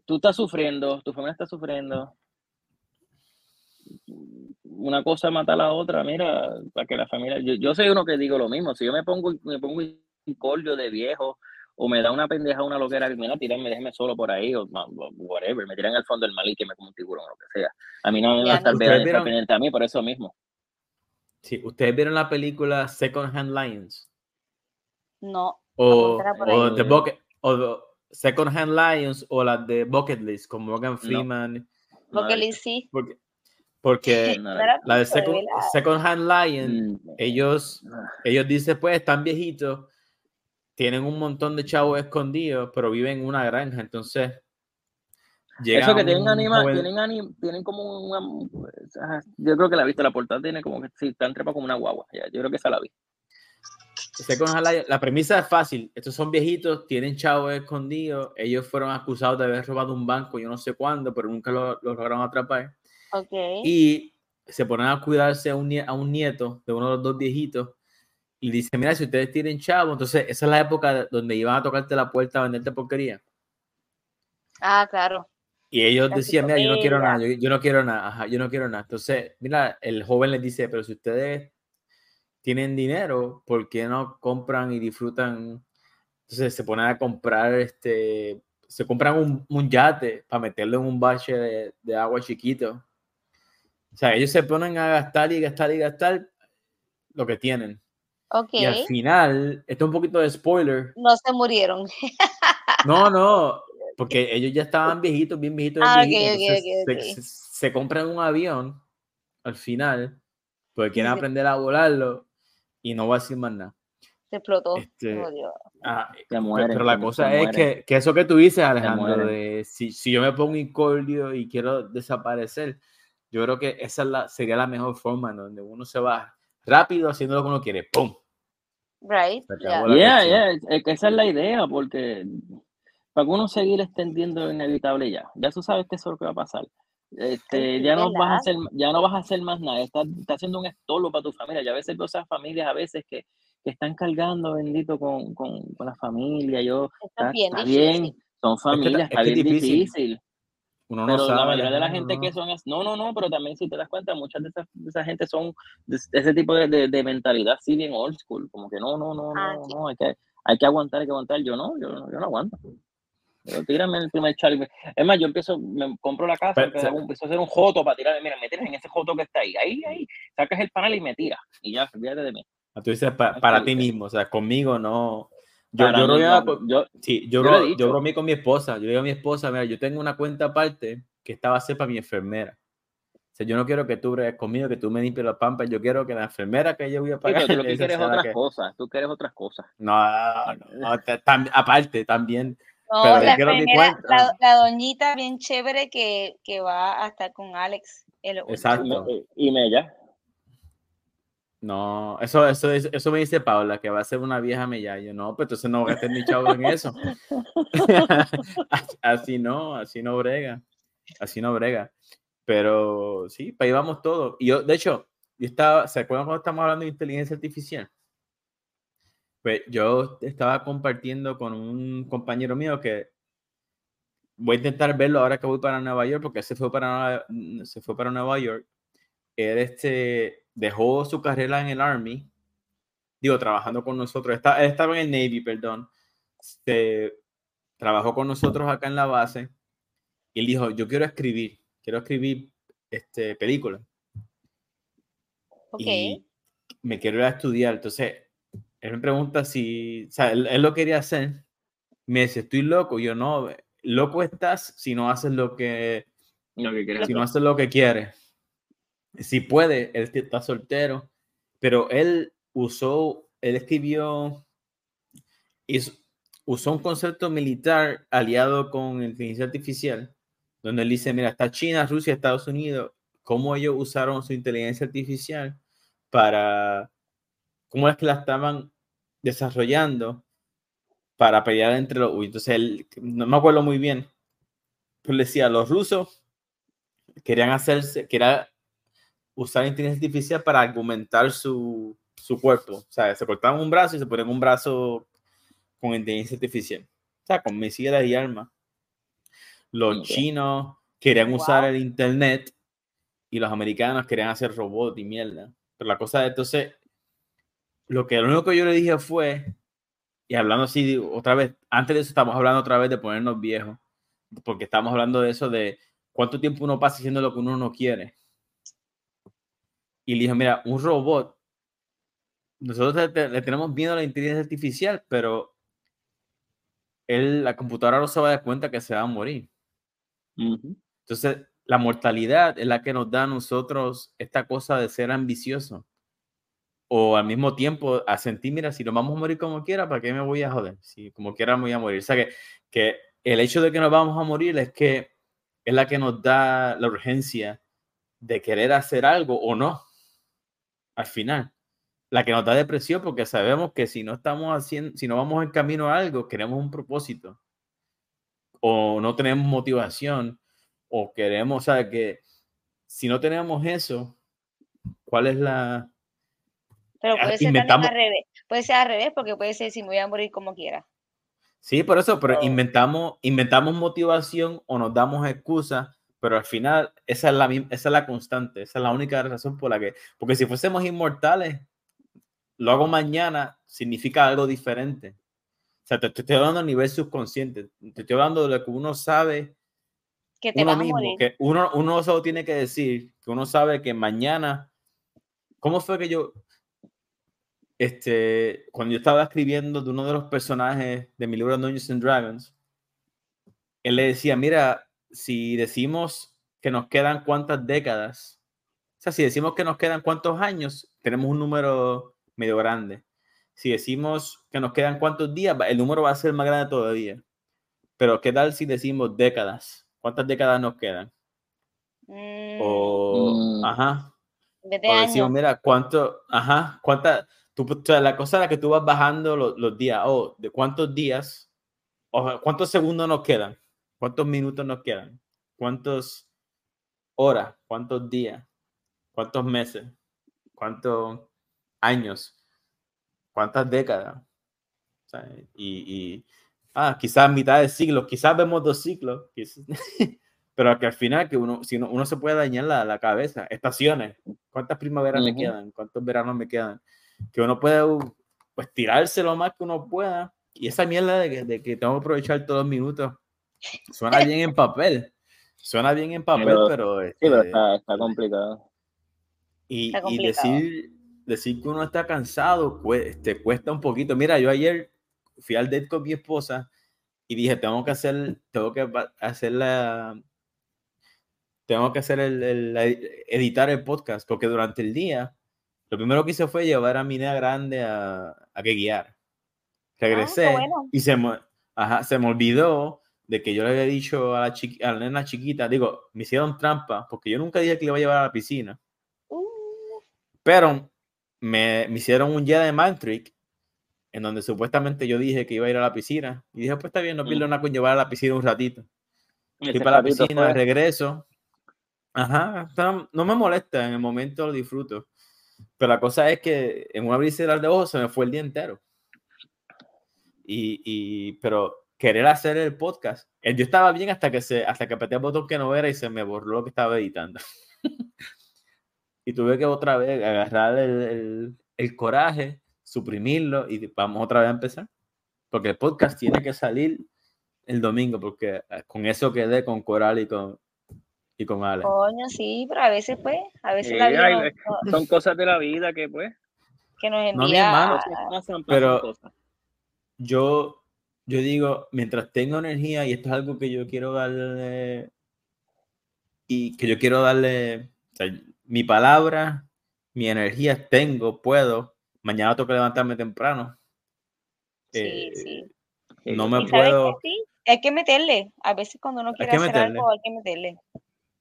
tú estás sufriendo, tu familia está sufriendo. Una cosa mata a la otra, mira, para que la familia. Yo, yo soy uno que digo lo mismo. Si yo me pongo, me pongo un cordio de viejo o me da una pendeja, una loquera, mira, tirarme, déjeme solo por ahí o whatever, me tiran al fondo del mar y que me como un tiburón o lo que sea. A mí no me va a estar pendiente a mí por eso mismo. sí, ¿Ustedes vieron la película Second Hand Lions? No, O, o. The Bucket, o The Second Hand Lions o la de Bucket List con Morgan Freeman. No he Liz sí. Porque, porque No la de Second. Second Hand Lion, Mm, ellos, ah, ellos dicen, pues, están viejitos, tienen un montón de chavos escondidos, pero viven en una granja, entonces... llega Eso que tienen un anima, joven- tienen anim, tienen como una, yo creo que la he visto, la portada tiene como que sí, están trepados como una guagua, ya, yo creo que esa la vi. Lion, la premisa es fácil, estos son viejitos, tienen chavos escondidos, ellos fueron acusados de haber robado un banco, yo no sé cuándo, pero nunca lo, lo lograron atrapar. Ok. y se ponen a cuidarse a un, a un nieto de uno de los dos viejitos y dice, mira, si ustedes tienen chavo, entonces esa es la época donde iban a tocarte la puerta a venderte porquería. Ah, claro. Y ellos La decían, mira, yo no quiero nada, yo, yo no quiero nada, ajá, yo no quiero nada. Entonces, mira, el joven les dice, pero si ustedes tienen dinero, ¿por qué no compran y disfrutan? Entonces se ponen a comprar, este, se compran un, un yate para meterlo en un bache de, de agua chiquito. O sea, ellos se ponen a gastar y gastar y gastar lo que tienen. Ok. Y al final, esto es un poquito de spoiler. No se murieron. No, no, porque ellos ya estaban viejitos, bien viejitos. Ah, viejitos, ok, entonces ok, se-. Se, se compran un avión al final, porque quieren Sí. aprender a volarlo y no va a decir más nada. Se explotó. Este, jodió. Ah, Se pe- mueren, pero la cosa se es que, que eso que tú dices, Alejandro, de si, si yo me pongo incordio y quiero desaparecer, yo creo que esa es la, sería la mejor forma en donde uno se va rápido haciendo lo que uno quiere. ¡Pum! Right. Ya. Yeah, yeah, es- es que esa es la idea, porque para que uno seguir extendiendo lo inevitable ya, ya tú sabes que eso es lo que va a pasar. Este, ya no vas a hacer, ya no vas a hacer más nada, estás, estás haciendo un estorbo para tu familia. Y a veces veo esas familias a veces que, que están cargando, bendito, con, con, con la familia. Yo, está, es bien está son familias, es está que es bien difícil. difícil. Uno no Pero sabe. la mayoría de la gente ¿no? que son, no, no, no, pero también si te das cuenta, muchas de esas, de esa gente son de s- ese tipo de, de, de mentalidad, sí, bien old school, como que no, no, no, Ah, no, sí. no, hay que, hay que aguantar, hay que aguantar. Yo no, yo, no- yo no aguanto. Yo, tírame el primer Charlie. Es más, yo empiezo, me compro la casa, Pero, empiezo, o sea- empiezo a hacer un joto para tirarme, mira, me tiras en ese joto que está ahí, ahí, ahí, sacas el panel y me tiras, y ya, olvídate de mí. Ah, Tú dices pa- para ti mismo, o sea, conmigo no. Yo, yo, no, yo, sí, yo, yo bro- con mi esposa. Yo le digo a mi esposa, mira, yo tengo una cuenta aparte que esta va a ser para mi enfermera. O sea, yo no quiero que tú bregues conmigo, que tú me limpies las pampas. Yo quiero que la enfermera que yo voy a sí, pagar. pero tú lo que quieres otras que- cosas, tú quieres otras cosas. No, no, no, ta- tam- aparte, también. No, Pero la enfermera, cuenta. la, la doñita bien chévere que, que va a estar con Alex. El. Exacto. Y me, y me ya. No, eso, eso, es- eso me dice Paula, que va a ser una vieja. Yo no, pues entonces no voy a gastar mi chavo en eso. así no, así no brega. Así no brega. Pero sí, para ahí vamos todos. Y yo, de hecho, yo estaba, ¿se acuerdan cuando estamos hablando de inteligencia artificial? Pues yo estaba compartiendo con un compañero mío que voy a intentar verlo ahora que voy para Nueva York, porque se fue para, se fue para Nueva York. Él este, dejó su carrera en el Army, digo, trabajando con nosotros. Está, él estaba en el Navy, perdón. Este, trabajó con nosotros acá en la base. Y él dijo, yo quiero escribir, quiero escribir este, películas. Ok. Y me quiero ir a estudiar. Entonces, él me pregunta si, o sea, él, él lo quería hacer. Me dice, estoy loco. Yo no, loco estás si no haces lo que, Lo que quieres si no haces lo que quieres. Si puede, él está soltero, pero él usó, él escribió, hizo- usó un concepto militar aliado con inteligencia artificial, donde él dice, mira, está China, Rusia, Estados Unidos, cómo ellos usaron su inteligencia artificial para, cómo es que la estaban desarrollando para pelear entre los... Entonces, él, no me acuerdo muy bien, pero decía, los rusos querían hacerse, querían usar inteligencia artificial para argumentar su, su cuerpo. O sea, se cortaban un brazo y se ponían un brazo con inteligencia artificial. O sea, con misiles y armas. Los chinos querían usar el internet y los americanos querían hacer robots y mierda. Pero la cosa de entonces, lo que lo único que yo le dije fue, y hablando así otra vez, antes de eso estamos hablando otra vez de ponernos viejos, porque estamos hablando de eso de cuánto tiempo uno pasa haciendo lo que uno no quiere. Y le dije, mira, un robot, nosotros le, tenemos miedo a la inteligencia artificial, pero él, la computadora no se va a dar cuenta que se va a morir. Entonces, la mortalidad es la que nos da a nosotros esta cosa de ser ambicioso. O al mismo tiempo a sentir, mira, si nos vamos a morir como quiera, ¿para qué me voy a joder? Si como quiera me voy a morir. O sea que, que el hecho de que nos vamos a morir es que es la que nos da la urgencia de querer hacer algo o no. Al final, la que nos da depresión porque sabemos que si no estamos haciendo, si no vamos en camino a algo, queremos un propósito o no tenemos motivación o queremos, o sea, que si no tenemos eso, ¿cuál es la... Pero puede ser al revés, puede ser al revés porque puede ser si me voy a morir como quiera. Sí, por eso, pero inventamos, inventamos motivación o nos damos excusas, pero al final esa es, la, esa es la constante, esa es la única razón por la que, porque si fuésemos inmortales, lo hago mañana significa algo diferente. O sea, te, estoy hablando a nivel subconsciente, te estoy hablando de lo que uno sabe que te uno mismo, que uno, uno solo tiene que decir, que uno sabe que mañana, ¿cómo fue que yo, este, cuando yo estaba escribiendo de uno de los personajes de mi libro Dungeons and Dragons, él le decía, mira, si decimos que nos quedan cuántas décadas, o sea, si decimos que nos quedan cuántos años, tenemos un número medio grande. Si decimos que nos quedan cuántos días, el número va a ser más grande todavía. Pero ¿qué tal si decimos décadas? ¿Cuántas décadas nos quedan? O, mm. ajá. o decimos, mira, ¿cuánto, ajá, cuántas, tú, la cosa es la que tú vas bajando los, los días, o oh, de cuántos días, o cuántos segundos nos quedan, cuántos minutos nos quedan, cuántos horas, cuántos días, cuántos meses, cuántos años, cuántas décadas. y, y ah, quizás mitad de siglo, quizás vemos dos ciclos, pero que al final que uno, si uno, se puede dañar la, la cabeza, estaciones, cuántas primaveras me quedan, cuántos veranos me quedan, que uno puede pues tirarse lo más que uno pueda y esa mierda de que, de que tengo que aprovechar todos los minutos suena bien en papel, suena bien en papel, pero, sí, pero este, está, está, complicado. Y, y decir, decir que uno está cansado este, cuesta un poquito. Mira, yo ayer fui al date con mi esposa y dije, tengo que hacer, tengo que hacer la, tengo que hacer el, editar el podcast, porque durante el día, lo primero que hice fue llevar a mi niña grande a, a que guiar. Regresé ah, y se me, ajá, se me olvidó de que yo le había dicho a la, a la nena chiquita, digo, me hicieron trampa, porque yo nunca dije que le iba a llevar a la piscina. Uh. Pero me, me, hicieron un día de mind trick en donde supuestamente yo dije que iba a ir a la piscina. Y dije, pues está bien, no pierdo mm. nada con llevar a la piscina un ratito. Fui para la piscina, de regreso. Ajá, no me molesta, en el momento lo disfruto. Pero la cosa es que en una brisa de ojos se me fue el día entero. Y, y, pero querer hacer el podcast, eh, yo estaba bien hasta que se, hasta que apreté el botón que no era y se me borró lo que estaba editando. y tuve que otra vez agarrar el, el, el coraje suprimirlo y vamos otra vez a empezar. Porque el podcast tiene que salir el domingo, porque eh, con eso quedé con Coral y con, y con Ale. Coño, sí, pero a veces pues, a veces son cosas de la vida que pues. Que nos envía. pero yo, yo digo, mientras tengo energía, y esto es algo que yo quiero darle, y que yo quiero darle, mi palabra, mi energía tengo, puedo, mañana tengo que levantarme temprano. Sí, eh, sí. no me puedo... Sí, hay que meterle. A veces cuando uno quiere hacer meterle. algo, hay que meterle.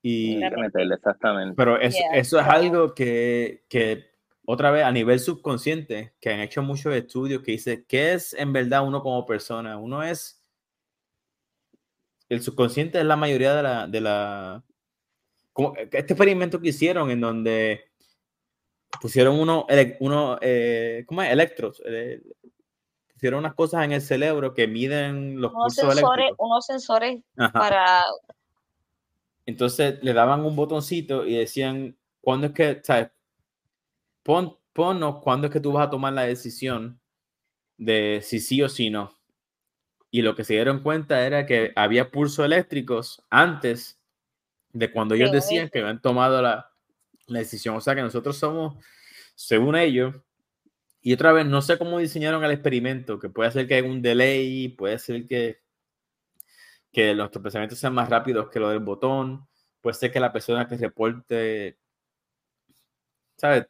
Y, Hay que meterle, exactamente. pero eso, Yeah, eso es algo que, que, otra vez, a nivel subconsciente, que han hecho muchos estudios que dice, ¿qué es en verdad uno como persona? Uno es... El subconsciente es la mayoría de la... De la como este experimento que hicieron en donde pusieron uno, uno eh, ¿cómo es? Electros. eh, pusieron unas cosas en el cerebro que miden los Unos pulsos sensores, eléctricos. unos sensores Ajá. para Entonces le daban un botoncito y decían, ¿cuándo es que, sabes? Pon, ponnos cuándo es que tú vas a tomar la decisión de si sí o si no. Y lo que se dieron cuenta era que había pulsos eléctricos antes de cuando ellos Sí, decían que habían tomado la, la decisión. O sea que nosotros somos, según ellos, y otra vez, no sé cómo diseñaron el experimento, que puede ser que hay un delay, puede ser que, que nuestros pensamientos sean más rápidos que lo del botón, puede ser que la persona que reporte, ¿sabes?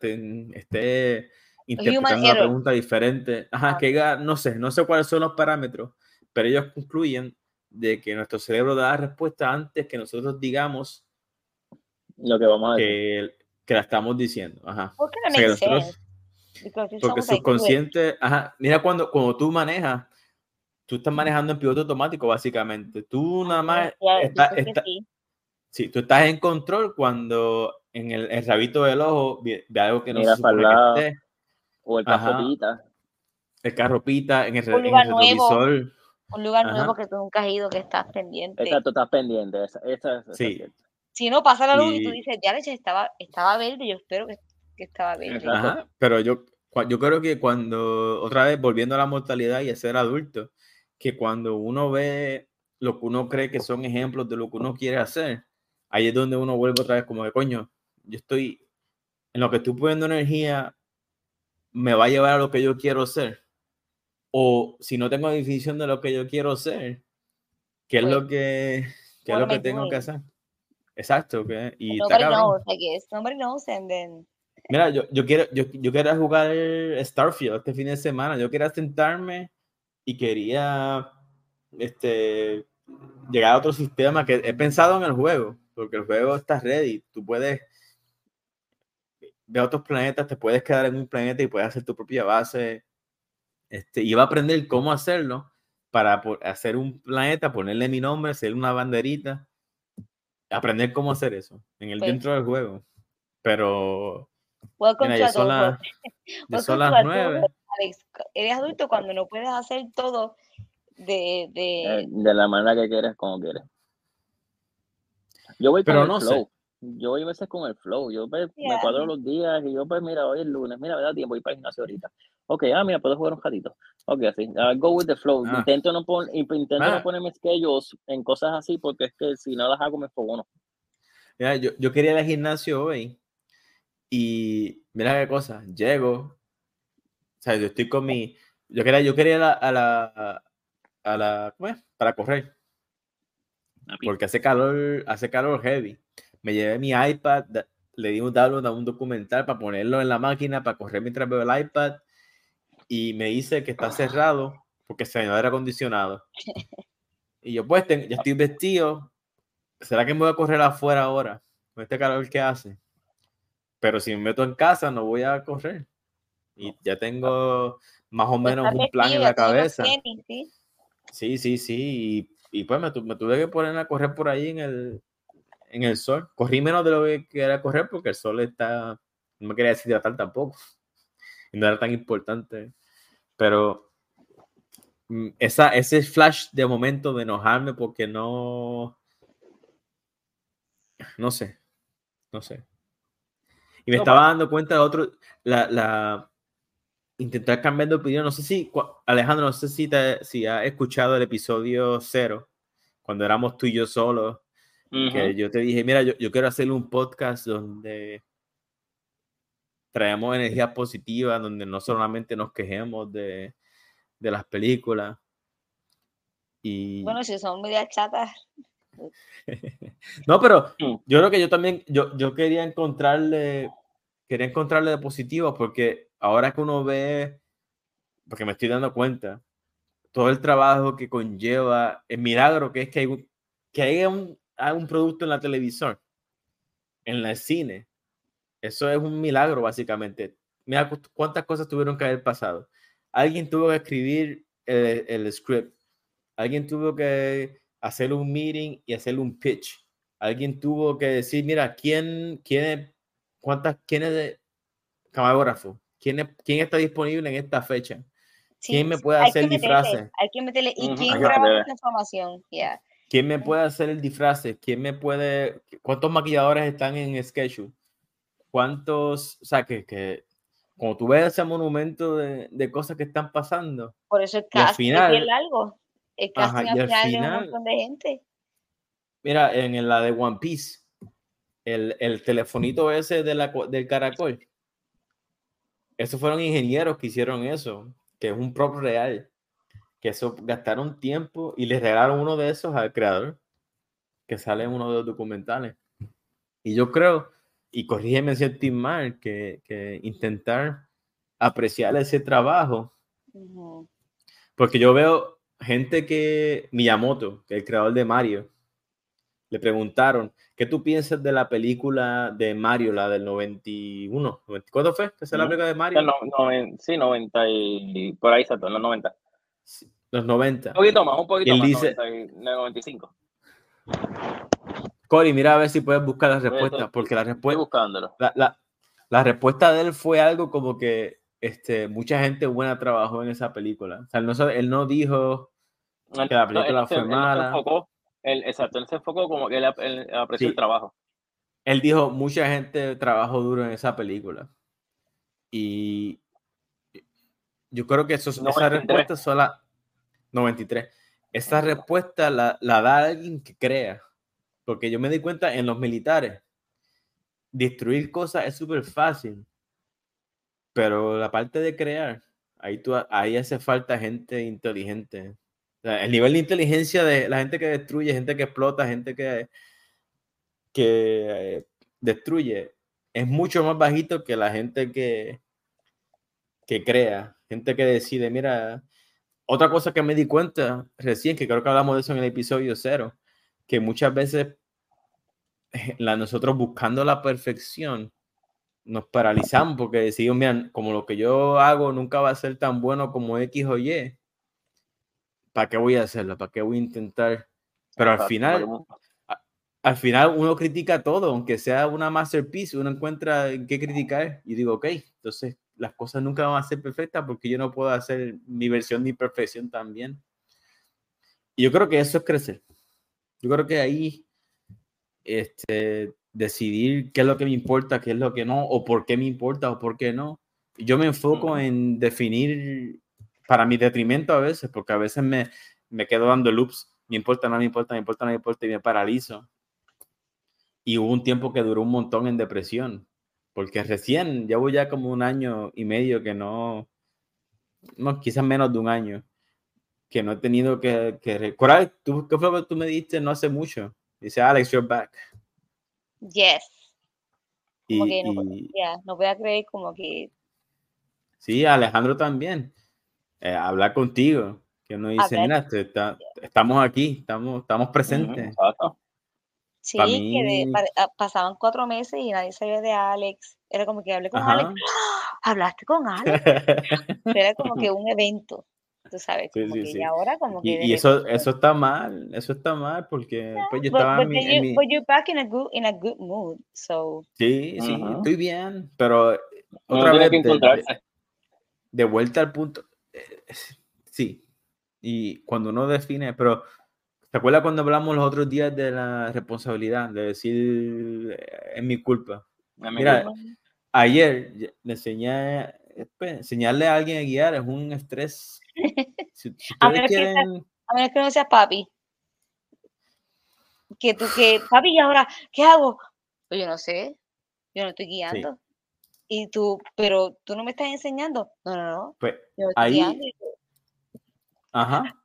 Esté interpretando la pregunta diferente. Ajá, Ah. que no sé, no sé cuáles son los parámetros, pero ellos concluyen de que nuestro cerebro da la respuesta antes que nosotros digamos Lo que vamos a decir. que, que la estamos diciendo. Ajá. ¿Por qué O no sea, que makes nosotros- porque subconsciente, ajá, mira cuando, cuando tú manejas, tú estás manejando en piloto automático básicamente. Tú nada más Ya, yo está- está- sí. sí, tú estás en control cuando en el, el rabito del ojo ve, ve algo que no Mira se para supone el lado. que esté, O el Ajá. cafopita. el carro pita en el, Un en el lugar nuevo. retrovisor. Un lugar Ajá. nuevo que tú nunca has ido, que estás pendiente. Exacto, estás pendiente. Esa, esa, esa Sí. es cierta. Si no pasa la luz y, tú Y- dices, ya leche, estaba, estaba verde, yo espero que, que estaba verde. Ajá, pero yo, yo creo que cuando, otra vez volviendo a la mortalidad y a ser adulto, que cuando uno ve lo que uno cree que son ejemplos de lo que uno quiere hacer, ahí es donde uno vuelve otra vez como de coño, yo estoy, en lo que estoy poniendo energía, me va a llevar a lo que yo quiero ser. O si no tengo definición de lo que yo quiero ser, ¿qué es Pues, lo que, qué es lo que tengo que hacer? Exacto, que, y Nobody knows, I guess. Nobody knows, and then... Mira, yo, yo quiero, yo, yo quería jugar Starfield este fin de semana. Yo quería sentarme y quería este, llegar a otro sistema que he pensado en el juego, porque el juego está ready. Tú puedes ver otros planetas, te puedes quedar en un planeta y puedes hacer tu propia base. Este, y va a aprender cómo hacerlo para hacer un planeta, ponerle mi nombre, hacer una banderita, aprender cómo hacer eso en el Pues- dentro del juego. Pero Welcome Mira, to ya son las, son to las nueve. Alex. Eres adulto cuando no puedes hacer todo de... de... Eh, de la manera que quieres, como quieres. Yo voy Pero con no el sé. Yo voy a veces con el flow. Yo pues, me cuadro los días y yo, pues, mira, hoy es lunes. Mira, me da tiempo, voy para el gimnasio ahorita. Ok, ah, mira, puedo jugar un ratito. Ok, así. I go with the flow. Ah. Intento, no, pon, intento Ah. no ponerme schedules en cosas así porque es que si no las hago me fogono. Mira, yo, yo quería ir al gimnasio hoy y mira qué cosa, llego, o sea, yo estoy con mi, yo quería, yo quería ir a la, a la, a la, ¿cómo es? Para correr, porque hace calor, hace calor heavy. Me llevé mi iPad, le di un download a un documental para ponerlo en la máquina, para correr mientras veo el iPad y me dice que está cerrado porque se dañó el aire acondicionado. Y yo pues, ten- ya estoy vestido, ¿será que me voy a correr afuera ahora? Con este calor que hace. Pero si me meto en casa, no voy a correr. Y ya tengo más o menos un plan en la cabeza. ¿sí? Sí, sí. Y, y pues me, me tuve que poner a correr por ahí en el, en el sol. Corrí menos de lo que quería correr porque el sol está. No me quería deshidratar tampoco. Y no era tan importante. Pero mm, esa, ese flash de momento de enojarme porque no. No sé. No sé. Y me No, estaba dando cuenta de otro. La, la, intentar cambiar de opinión. No sé si, Alejandro, no sé si, te, si has escuchado el episodio cero, cuando éramos tú y yo solos, que Ujú. yo te dije, mira, yo, yo quiero hacer un podcast donde traemos energía positiva, donde no solamente nos quejemos de, de las películas. Y... Bueno, si son medias chatas, No, pero Mm. yo creo que yo también, yo, yo quería encontrarle, quería encontrarle de positivo porque ahora que uno ve, porque me estoy dando cuenta, todo el trabajo que conlleva, el milagro que es que, hay, que haya un, un producto en la televisión, en el cine. Eso es un milagro, básicamente. Mira cuántas cosas tuvieron que haber pasado. Alguien tuvo que escribir el, el script. Alguien tuvo que hacer un meeting y hacer un pitch. Alguien tuvo que decir, mira, ¿quién, quién, cuántas, quién es de camarógrafo? ¿Quién, ¿Quién está disponible en esta fecha? ¿Quién me puede hacer disfraz? Hay que meterle. ¿Y quién graba esta información? ¿Quién me puede hacer el disfraz? ¿Quién me puede.? ¿Cuántos maquilladores están en schedule? ¿Cuántos.? O sea, que, que como tú ves ese monumento de, de cosas que están pasando. Por eso el casting es bien largo. El casting al final, un montón de gente. Mira, en la de One Piece, el, el telefonito ese de la, del caracol, esos fueron ingenieros que hicieron eso que es un prop real, que eso gastaron tiempo y les regalaron uno de esos al creador, que sale en uno de los documentales. Y yo creo, y corrígeme si estoy mal, que, que intentar apreciar ese trabajo, porque yo veo gente que, Miyamoto, que es el creador de Mario, le preguntaron, ¿qué tú piensas de la película de Mario, la del 91? ¿Cuándo fue? ¿Qué es la película de Mario? No, no, sí, 90 y por ahí, exacto, los 90. Los 90. Un poquito más, un poquito más, dice, 90, 95. Cory, mira a ver si puedes buscar la respuesta, porque la respuesta... La, la, la, respuesta de él fue algo como que este, mucha gente buena trabajó en esa película. O sea, él no, él no dijo que la película no, fue mala. Él, exacto, él se enfocó como que él, apreció el trabajo. Él dijo, mucha gente trabajó duro en esa película. Y yo creo que eso, esa respuesta sola, 93, esa respuesta la, la da alguien que crea. Porque yo me di cuenta en los militares, destruir cosas es súper fácil. Pero la parte de crear, ahí, tú, ahí hace falta gente inteligente el nivel de inteligencia de la gente que destruye, gente que explota, gente que, que destruye, es mucho más bajito que la gente que, que crea, gente que decide. Mira, otra cosa que me di cuenta recién, que creo que hablamos de eso en el episodio cero, que muchas veces la, nosotros buscando la perfección nos paralizamos porque decimos, mira, como lo que yo hago nunca va a ser tan bueno como X o Y ¿para qué voy a hacerlo? ¿Para qué voy a intentar? Pero al final, al final uno critica todo, aunque sea una masterpiece, uno encuentra en qué criticar y digo, ok, entonces las cosas nunca van a ser perfectas porque yo no puedo hacer mi versión de perfección también. Y yo creo que eso es crecer. Yo creo que ahí este, decidir qué es lo que me importa, qué es lo que no, o por qué me importa o por qué no. Yo me enfoco en definir para mi detrimento a veces, porque a veces me, me quedo dando loops, me importa, no me importa, me importa, no me importa, y me paralizo. Y hubo un tiempo que duró un montón en depresión, porque recién, llevo ya como un año y medio que no, no quizás menos de un año, que no he tenido que, que recordar. ¿Tú, ¿Qué fue lo que tú me diste no hace mucho? Dice Alex, you're back. Yes. Como que no, no voy a creer como que... Sí, Alejandro también eh, hablar contigo, que uno dice, mira, estamos aquí, estamos, estamos presentes. Sí, que ah, pasaban cuatro meses y nadie sabía de Alex. Era como que hablé con Alex. ¡Ah! Hablaste con Alex. Era como que un evento, tú sabes. Como que, Y ahora como que... Y, eso, eso está mal, eso está mal porque pues yo estaba en mi... En mi... But you're back in a good, in a good mood, so... Sí, sí, estoy bien, pero otra vez de, de, vuelta al punto, sí. Y cuando uno define, pero ¿te acuerdas cuando hablamos los otros días de la responsabilidad? De decir, eh, es mi culpa. Mira, ayer le enseñé, pues, enseñarle a alguien a guiar es un estrés. Si, a, menos quieren... que, que no seas papi. Que tú, que, papi, ¿y ahora qué hago? Pues yo no sé, yo no estoy guiando y tú, pero tú no me estás enseñando. No, no, no. Pues ahí. Ajá.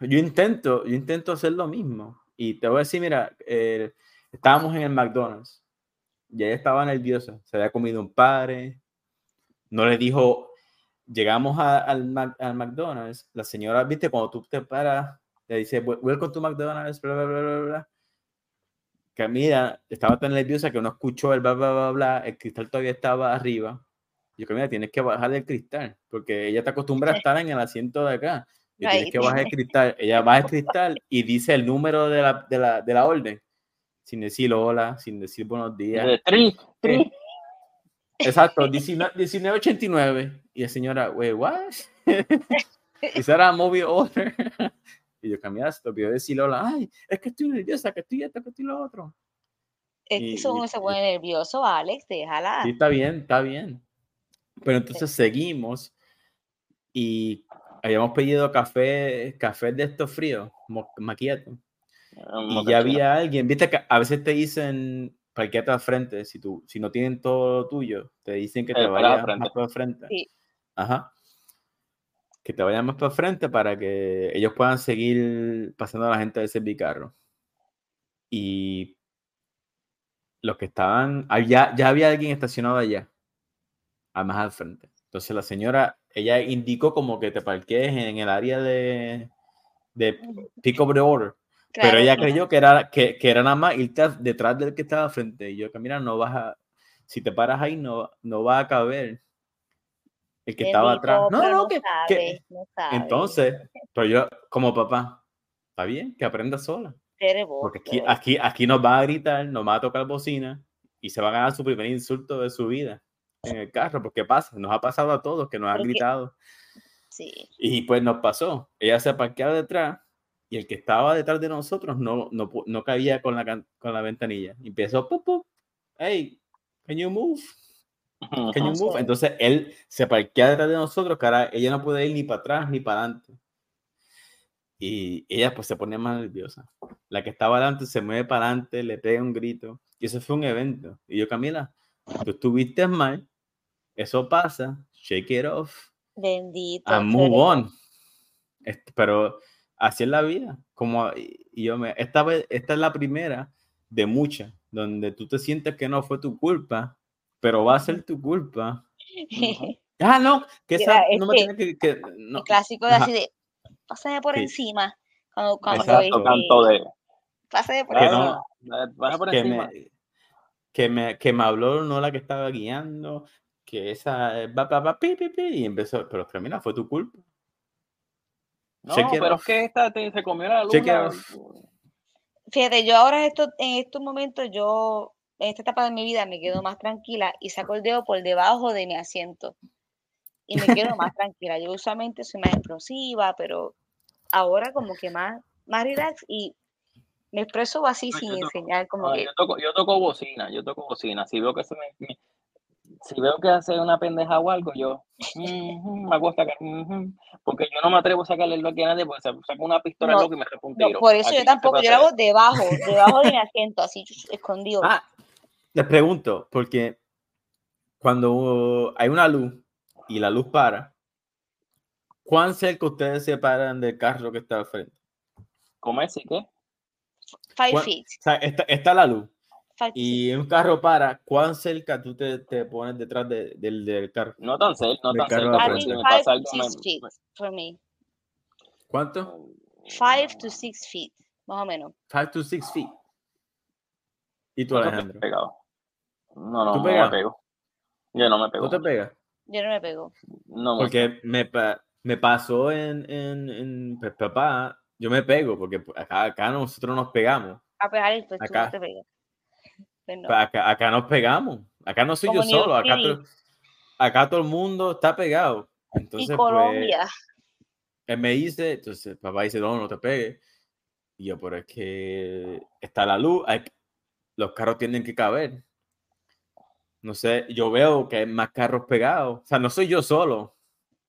Yo intento, yo intento hacer lo mismo. Y te voy a decir, mira, eh, estábamos en el McDonald's y ella estaba nerviosa. Se había comido un padre. No le dijo, llegamos a- al, al McDonald's, la señora, viste, cuando tú te paras, le dice, "Wel- welcome to McDonald's, bla, bla, bla, bla, bla. Camila estaba tan nerviosa que no escuchó el bla, bla, bla, bla, el cristal todavía estaba arriba. Yo, Camila, tienes que bajar el cristal, porque ella está acostumbrada a estar en el asiento de acá. Y tienes Right. que bajar el cristal. Ella baja el cristal y dice el número de la, de la, de la orden, sin decir hola, sin decir buenos días. De tri, tri. Exacto, 19 1989. Y la señora, wait, what? That a movie order? Y yo, Camila, se te olvidó decir hola. Ay, es que estoy nerviosa, que estoy esto, que estoy lo otro. Es Y- que eso y- uno se y- pone nervioso, Alex, déjala. Sí, está bien, está bien. Pero entonces seguimos y habíamos pedido café, café de estos fríos, mo- macchiato. Y ya había alguien, viste que a veces te dicen parquete al frente, si, tú, si no tienen todo lo tuyo, te dicen que te Eh, para vayas frente. más para el frente. Sí. Ajá. Que te vayan más para el frente para que ellos puedan seguir pasando a la gente de servicarro. Y los que estaban, ah, ya, ya había alguien estacionado allá, a más al frente. Entonces la señora, ella indicó como que te parquees en el área de, de pick up the order. Pero Claro, ella claro. creyó que era, que, que era nada más irte detrás del que estaba frente. Y yo, que mira, no vas a, si te paras ahí, no, no va a caber el que estaba atrás. No, pero no, que, que- sabe, no entonces, pero yo, como papá, está bien, que aprenda sola. Vos, Porque aquí, pero- aquí, aquí nos va a gritar, nos va a tocar bocina y se va a ganar su primer insulto de su vida en el carro. Porque pasa, nos ha pasado a todos que nos han gritado. Sí. Y pues nos pasó. Ella se parqueaba detrás y el que estaba detrás de nosotros no, no, no cabía con la, con la ventanilla. Y empezó, pup, pup, hey, can you move? Can you move? Entonces él se parquea detrás de nosotros, ahora ella no puede ir ni para atrás ni para adelante. Y ella pues se pone más nerviosa. La que estaba adelante se mueve para adelante, le pega un grito. Y eso fue un evento. Y yo, Camila, tú estuviste mal, eso pasa, shake it off Bendito. and move eres- on. Pero así es la vida. Como y yo me, esta vez, esta es la primera de muchas, donde tú te sientes que no fue tu culpa, pero va a ser tu culpa. Ah, no, que esa Mira, no me tiene que, que- no. El clásico de así de, pásame por Sí. encima. Cuando, cuando Exacto. este, canto de. pásame por Que encima. no- Baja por que encima. me, que me, que me habló no la que estaba guiando, que esa eh, va, va, va, pi, pi, pi, y empezó, pero termina, fue tu culpa. No, pero es que esta te- se comió la off. Fíjate, yo ahora esto, en estos momentos, yo, en esta etapa de mi vida, me quedo más tranquila y saco el dedo por debajo de mi asiento. Y me quedo más tranquila. Yo usualmente soy más explosiva, pero ahora como que más, más relax y me expreso así No, sin yo to- enseñar, como No, que yo, toco, yo toco bocina, yo toco bocina. Si veo que se me, me- si veo que hace una pendeja o algo, yo ujú, me hago sacar, ujú, porque yo no me atrevo a sacarle el bloque a nadie porque se saca una pistola No, loco y me repunta un no, tiro. por eso Aquí yo no tampoco, yo lo hago debajo, debajo de mi asiento, así escondido. Ah, les pregunto, porque cuando hay una luz y la luz para, ¿cuán cerca ustedes se paran del carro que está al frente? ¿Cómo es? ¿Sí qué? Five ¿Cuán- feet. O sea, está, está la luz. Y un carro para, ¿cuán cerca tú te, te pones detrás de- del, del carro? No tan cerca, no Del tan cerca, I mean, five pasa to six feet for me. ¿Cuánto? Five to six feet, más o menos. Five to six feet. ¿Y tú, Alejandro? pegado. No, no, ¿Tú no me pego. Yo no me pego. ¿No te pegas? Yo no me pego. No me Porque me, pa- me pasó en, en, en pues, papá, yo me pego, porque pues, acá, acá nosotros nos pegamos. A pegar, pues tú no te pegas. Pues no. Pa- Acá, acá nos pegamos. Acá no soy yo Como New solo. Acá, to- acá todo el mundo está pegado. Entonces, y pues, Colombia. él me dice, entonces papá dice, no, no te pegues. Y yo, pero es que está la luz, hay los carros tienen que caber. No sé, yo veo que hay más carros pegados. O sea, no soy yo solo.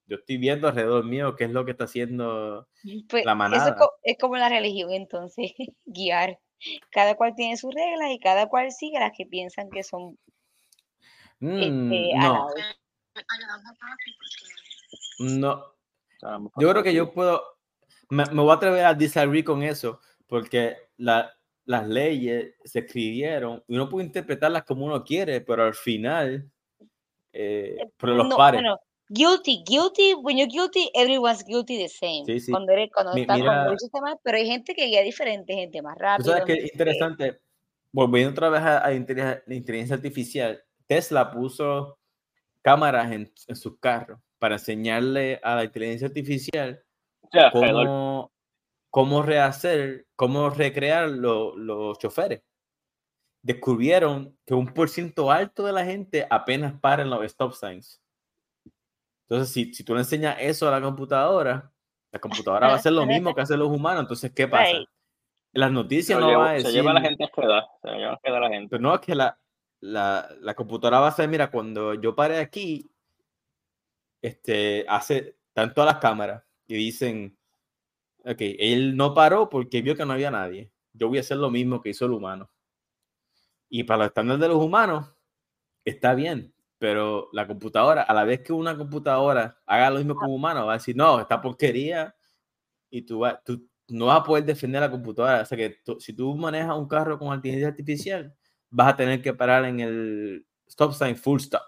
Yo estoy viendo alrededor mío qué es lo que está haciendo. Pues, la eso manada. es, co- es como la religión, entonces, guiar. Cada cual tiene sus reglas y cada cual sigue las que piensan que son Mm, este, no, alados. no. Yo creo que yo puedo, me, me voy a atrever a disagree con eso, porque la- las leyes se escribieron y uno puede interpretarlas como uno quiere, pero al final, eh, pero los No, pares. bueno, guilty, guilty, when you're guilty, everyone's guilty the same. Sí, sí. Cuando eres, cuando Mi- estás mira- con mucho sistema, pero hay gente que guía diferente, gente más Tú rápido. sabes es interesante, volviendo otra vez a, a inteligencia, la inteligencia artificial, Tesla puso cámaras en, en sus carros para enseñarle a la inteligencia artificial alrededor. cómo, cómo rehacer, cómo recrear lo- los choferes. Descubrieron que un por ciento alto de la gente apenas para en los stop signs. Entonces, si, si tú le enseñas eso a la computadora, la computadora va a hacer lo mismo que hacen los humanos. Entonces, ¿qué pasa? Las Se, noticias no lleva- va a se decir... lleva a la gente a quedar. Se lleva a quedar la gente. Pero no, es que la, la, la computadora va a ser, mira, cuando yo pare aquí, este, hace tanto a las cámaras y dicen, ok, él no paró porque vio que no había nadie. Yo voy a hacer lo mismo que hizo el humano. Y para los estándares de los humanos, está bien, pero la computadora, a la vez que una computadora haga lo mismo que un humano, va a decir, no, esta porquería, y tú, vas- tú no vas a poder defender la computadora. O sea que tú- si tú manejas un carro con inteligencia artificial, vas a tener que parar en el stop sign full stop.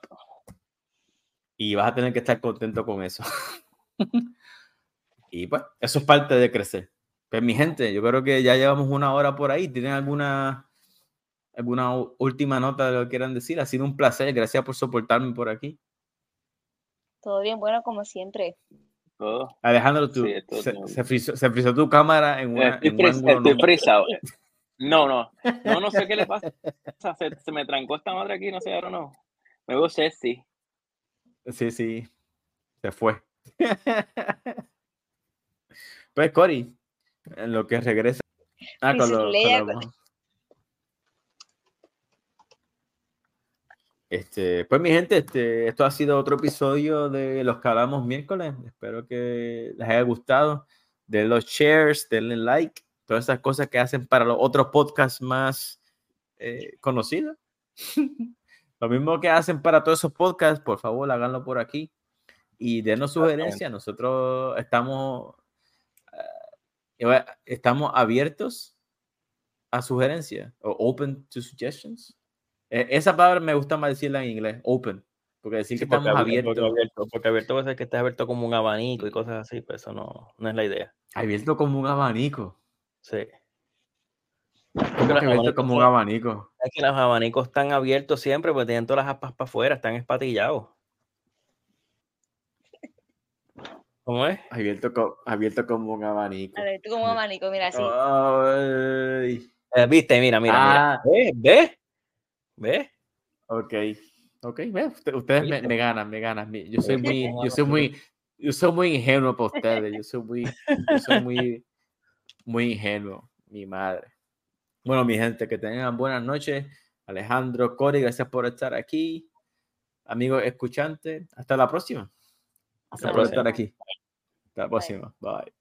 Y vas a tener que estar contento con eso. y pues, eso es parte de crecer. Pues mi gente, yo creo que ya llevamos una hora por ahí. ¿Tienen alguna, alguna última nota de lo que quieran decir? Ha sido un placer. Gracias por soportarme por aquí. Todo bien, bueno, como siempre. Todo. Alejandro, tú, Sí, se, se frizó, se frizó tu cámara en, una, Estoy, en un estoy no- frisado. No, no. No, no sé qué le pasa. Se, se me trancó esta madre aquí, no sé, ahora no. Me veo sexy. Sí, sí. Se fue. pues, Cory, en lo que regresa. Ah, con lo- con Lea lo- Este, pues mi gente, este, esto ha sido otro episodio de los que hablamos miércoles. Espero que les haya gustado. Den los shares, denle like, todas esas cosas que hacen para los otros podcasts más eh, conocidos. Lo mismo que hacen para todos esos podcasts, por favor, háganlo por aquí y denos sugerencias. Nosotros estamos, eh, estamos abiertos a sugerencias o open to suggestions. Eh, Esa palabra me gusta más decirla en inglés, open, porque decir que Sí, porque estamos abi- abiertos. Porque abierto, porque abierto puede ser que estés abierto como un abanico y cosas así, pero eso no, no es la idea. Abierto como un abanico. Sí. ¿Cómo los que abierto abanicos como un abanico? Es que los abanicos están abiertos siempre porque tienen todas las aspas para afuera, están espatillados. ¿Cómo es? Abierto, co- abierto como un abanico. A ver, tú como abanico, mira así. Ay, Eh, Viste, mira, mira, Ah. mira. ¿Ves? ¿Ves? ¿Ves? ok, ok, ve, usted- ustedes me, ganan, me ganan. mi- Yo soy muy, yo soy muy, yo soy muy ingenuo para ustedes. Yo soy muy, yo soy muy, muy ingenuo, mi madre. Bueno, mi gente, que tengan buenas noches. Alejandro, Cory, gracias por estar aquí. Amigos escuchantes, hasta la próxima. Hasta Gracias la por estar próxima. aquí. Hasta la próxima. Bye.